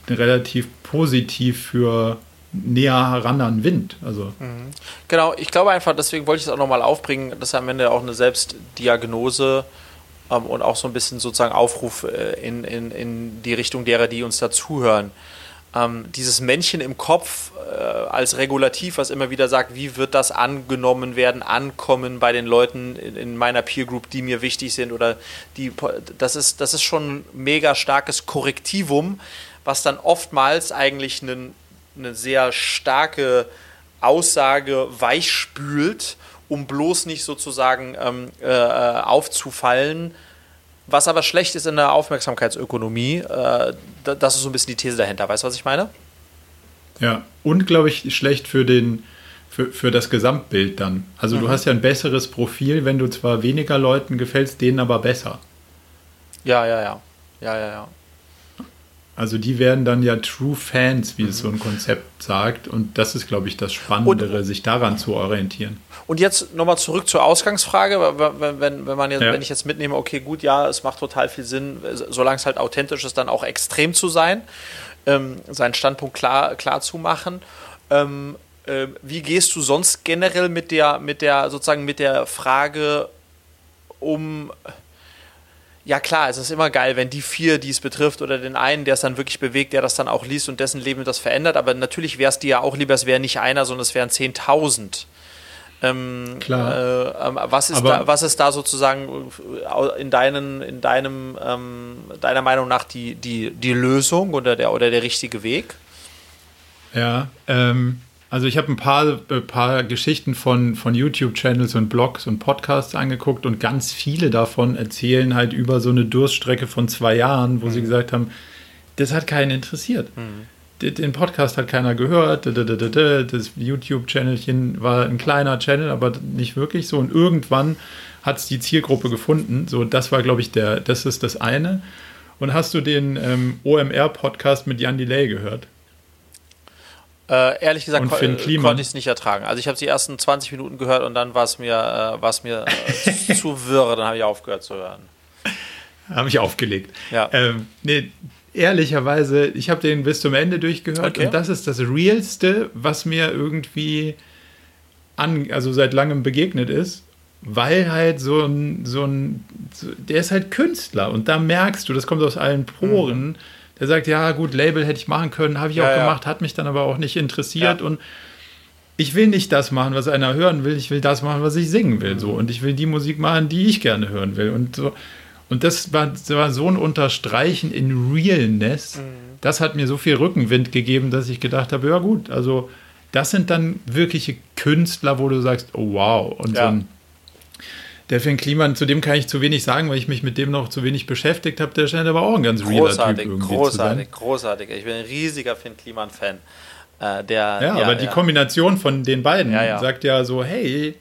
relativ positiv für näher heran an Wind. Also. Mhm. Genau, ich glaube einfach, deswegen wollte ich es auch nochmal aufbringen, dass am Ende auch eine Selbstdiagnose ähm, und auch so ein bisschen sozusagen Aufruf äh, in, in, in die Richtung derer, die uns da zuhören ähm, dieses Männchen im Kopf äh, als Regulativ, was immer wieder sagt, wie wird das angenommen werden, ankommen bei den Leuten in, in, meiner Peer Group, die mir wichtig sind oder die, das ist, das ist schon ein mega starkes Korrektivum, was dann oftmals eigentlich eine, eine sehr starke Aussage weichspült, um bloß nicht sozusagen ähm, äh, aufzufallen. Was aber schlecht ist in der Aufmerksamkeitsökonomie, äh, das ist so ein bisschen die These dahinter. Weißt du, was ich meine? Ja, und glaube ich, schlecht für den, für, für das Gesamtbild dann. Also mhm. du hast ja ein besseres Profil, wenn du zwar weniger Leuten gefällst, denen aber besser. Ja, ja, ja. Ja, ja, ja. Also die werden dann ja True Fans, wie mhm. es so ein Konzept sagt. Und das ist, glaube ich, das Spannendere, und, sich daran zu orientieren. Und jetzt nochmal zurück zur Ausgangsfrage. Wenn, wenn, wenn, man jetzt, ja. wenn ich jetzt mitnehme, okay, gut, ja, es macht total viel Sinn, solange es halt authentisch ist, dann auch extrem zu sein, ähm, seinen Standpunkt klar, klar zu machen. Ähm, äh, wie gehst du sonst generell mit der, mit der, sozusagen mit der Frage um ja klar, es ist immer geil, wenn die vier, die es betrifft, oder den einen, der es dann wirklich bewegt, der das dann auch liest und dessen Leben das verändert. Aber natürlich wäre es dir ja auch lieber, es wäre nicht einer, sondern es wären 10.000. Ähm, Klar. Äh, ähm, was, ist da, was ist da sozusagen äh, in, deinen, in deinem, ähm, deiner Meinung nach die, die, die Lösung oder der, oder der richtige Weg? Ja, ähm, also ich habe ein paar, ein äh, paar Geschichten von, von YouTube-Channels und Blogs und Podcasts angeguckt und ganz viele davon erzählen halt über so eine Durststrecke von zwei Jahren, wo mhm. sie gesagt haben, das hat keinen interessiert. Mhm. Den Podcast hat keiner gehört, das YouTube-Channelchen war ein kleiner Channel, aber nicht wirklich so. Und irgendwann hat es die Zielgruppe gefunden. So, das war, glaube ich, der, das ist das eine. Und hast du den ähm, OMR-Podcast mit Jan Delay gehört? Äh, ehrlich gesagt ko äh, konnte ich es nicht ertragen. Also ich habe die ersten 20 Minuten gehört und dann war es mir, äh, mir äh, zu wirr, dann habe ich aufgehört zu hören. Habe ich aufgelegt. Ja. Ähm, nee, ehrlicherweise, ich habe den bis zum Ende durchgehört okay. und das ist das Realste, was mir irgendwie an, also seit langem begegnet ist, weil halt so ein, so ein, der ist halt Künstler und da merkst du, das kommt aus allen Poren. Mhm der sagt, ja gut, Label hätte ich machen können, habe ich ja, auch ja. gemacht, hat mich dann aber auch nicht interessiert ja. und ich will nicht das machen, was einer hören will, ich will das machen, was ich singen will, so und ich will die Musik machen, die ich gerne hören will und so und das war, das war so ein Unterstreichen in Realness, mhm. das hat mir so viel Rückenwind gegeben, dass ich gedacht habe, ja gut, also das sind dann wirkliche Künstler, wo du sagst, oh wow und so ein der Finn Kliman, zu dem kann ich zu wenig sagen, weil ich mich mit dem noch zu wenig beschäftigt habe. Der scheint aber auch ein ganz realer Typ irgendwie großartig, zu sein. Großartig, Ich bin ein riesiger Finn Kliman-Fan. Äh, ja, ja, aber die Kombination von den beiden ja, sagt ja so, hey,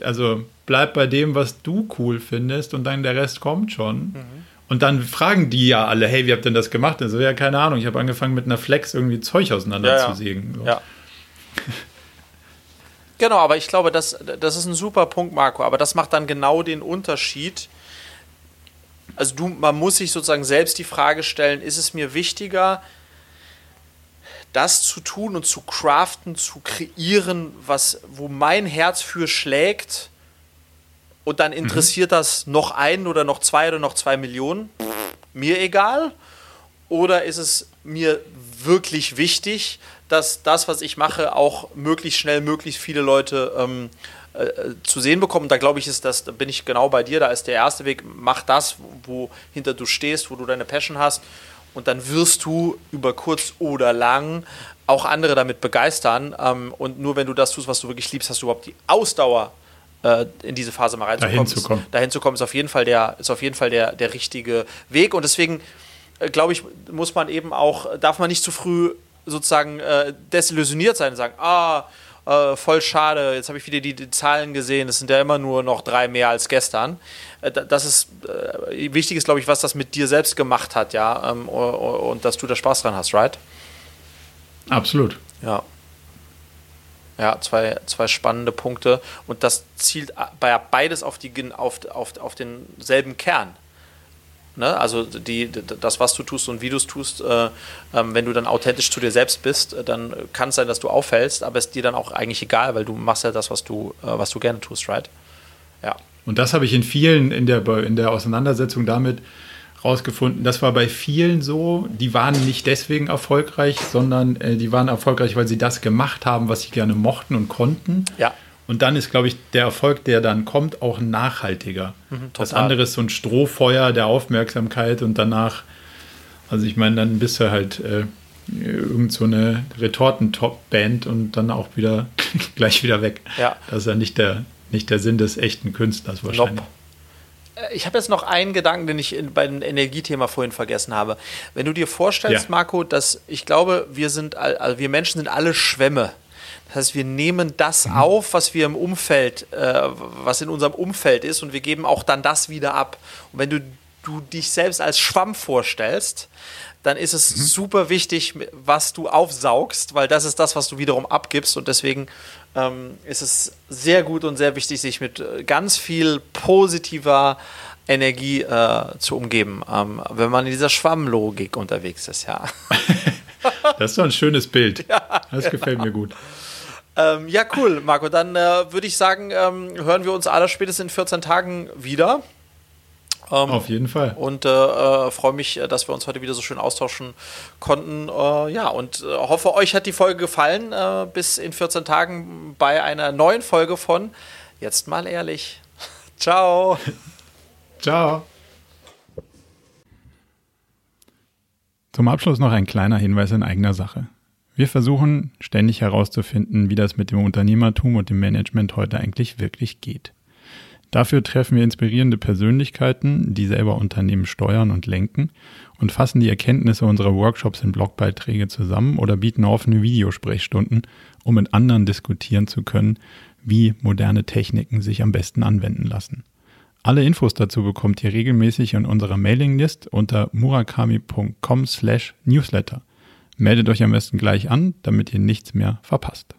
also bleib bei dem, was du cool findest und dann der Rest kommt schon. Mhm. Und dann fragen die ja alle, hey, wie habt ihr denn das gemacht? Also ja, keine Ahnung, ich habe angefangen mit einer Flex irgendwie Zeug auseinander zu sägen. So. Ja. Genau, aber ich glaube, das, das ist ein super Punkt, Marco. Aber das macht dann genau den Unterschied. Also du, man muss sich sozusagen selbst die Frage stellen, ist es mir wichtiger, das zu tun und zu craften, zu kreieren, was, wo mein Herz für schlägt, und dann interessiert mhm. das noch einen oder noch zwei oder noch zwei Millionen, mir egal. Oder ist es mir wirklich wichtig, dass das, was ich mache, auch möglichst schnell möglichst viele Leute ähm, äh, zu sehen bekommen. Da glaube ich, ist das, da bin ich genau bei dir. Da ist der erste Weg, mach das, wo hinter du stehst, wo du deine Passion hast. Und dann wirst du über kurz oder lang auch andere damit begeistern. Ähm, und nur wenn du das tust, was du wirklich liebst, hast du überhaupt die Ausdauer, äh, in diese Phase mal reinzukommen. Dahin zu kommen. Dahin zu kommen ist auf jeden Fall der, ist auf jeden Fall der, der richtige Weg. Und deswegen äh, glaube ich, muss man eben auch, darf man nicht zu früh sozusagen äh, desillusioniert sein und sagen, ah, äh, voll schade, jetzt habe ich wieder die, die, Zahlen gesehen, es sind ja immer nur noch drei mehr als gestern. Äh, das ist äh, wichtig ist, glaube ich, was das mit dir selbst gemacht hat, ja, ähm, und dass du da Spaß dran hast, right? Absolut. Ja. Ja, zwei, zwei spannende Punkte und das zielt bei beides auf, die, auf, auf, auf denselben Kern. Ne? Also die, das, was du tust und wie du es tust, äh, ähm, wenn du dann authentisch zu dir selbst bist, äh, dann kann es sein, dass du auffällst, aber es ist dir dann auch eigentlich egal, weil du machst ja das, was du, äh, was du gerne tust, right? Ja. Und das habe ich in vielen, in der, in der Auseinandersetzung damit rausgefunden. Das war bei vielen so, die waren nicht deswegen erfolgreich, sondern äh, die waren erfolgreich, weil sie das gemacht haben, was sie gerne mochten und konnten. Ja. Und dann ist, glaube ich, der Erfolg, der dann kommt, auch nachhaltiger. Mhm, das andere ist so ein Strohfeuer der Aufmerksamkeit und danach, also ich meine, dann bist du halt, äh, irgend so eine Retortentop-Band und dann auch wieder gleich wieder weg. Ja. Das ist ja nicht der, nicht der Sinn des echten Künstlers wahrscheinlich. Nope. Äh, ich habe jetzt noch einen Gedanken, den ich beim Energiethema vorhin vergessen habe. Wenn du dir vorstellst, Ja. Marco, dass ich glaube, wir sind, all- also wir Menschen sind alle Schwämme. Das heißt, wir nehmen das auf, was wir im Umfeld, äh, was in unserem Umfeld ist, und wir geben auch dann das wieder ab. Und wenn du, du dich selbst als Schwamm vorstellst, dann ist es super wichtig, was du aufsaugst, weil das ist das, was du wiederum abgibst. Und deswegen ähm, ist es sehr gut und sehr wichtig, sich mit äh, ganz viel positiver Energie äh, zu umgeben, ähm, wenn man in dieser Schwammlogik unterwegs ist, ja. Das ist doch ein schönes Bild. das gefällt mir gut. Ähm, ja, cool, Marco. Dann äh, würde ich sagen, ähm, hören wir uns alle spätestens in 14 Tagen wieder. Ähm, Auf jeden Fall. Und äh, äh, freue mich, äh, dass wir uns heute wieder so schön austauschen konnten. Äh, ja, und äh, hoffe, euch hat die Folge gefallen. Äh, bis in 14 Tagen bei einer neuen Folge von Jetzt mal ehrlich. Ciao. Ciao. Zum Abschluss noch ein kleiner Hinweis in eigener Sache. Wir versuchen ständig herauszufinden, wie das mit dem Unternehmertum und dem Management heute eigentlich wirklich geht. Dafür treffen wir inspirierende Persönlichkeiten, die selber Unternehmen steuern und lenken und fassen die Erkenntnisse unserer Workshops in Blogbeiträge zusammen oder bieten offene Videosprechstunden, um mit anderen diskutieren zu können, wie moderne Techniken sich am besten anwenden lassen. Alle Infos dazu bekommt ihr regelmäßig in unserer Mailinglist unter murakami.com slash newsletter. Meldet euch am besten gleich an, damit ihr nichts mehr verpasst.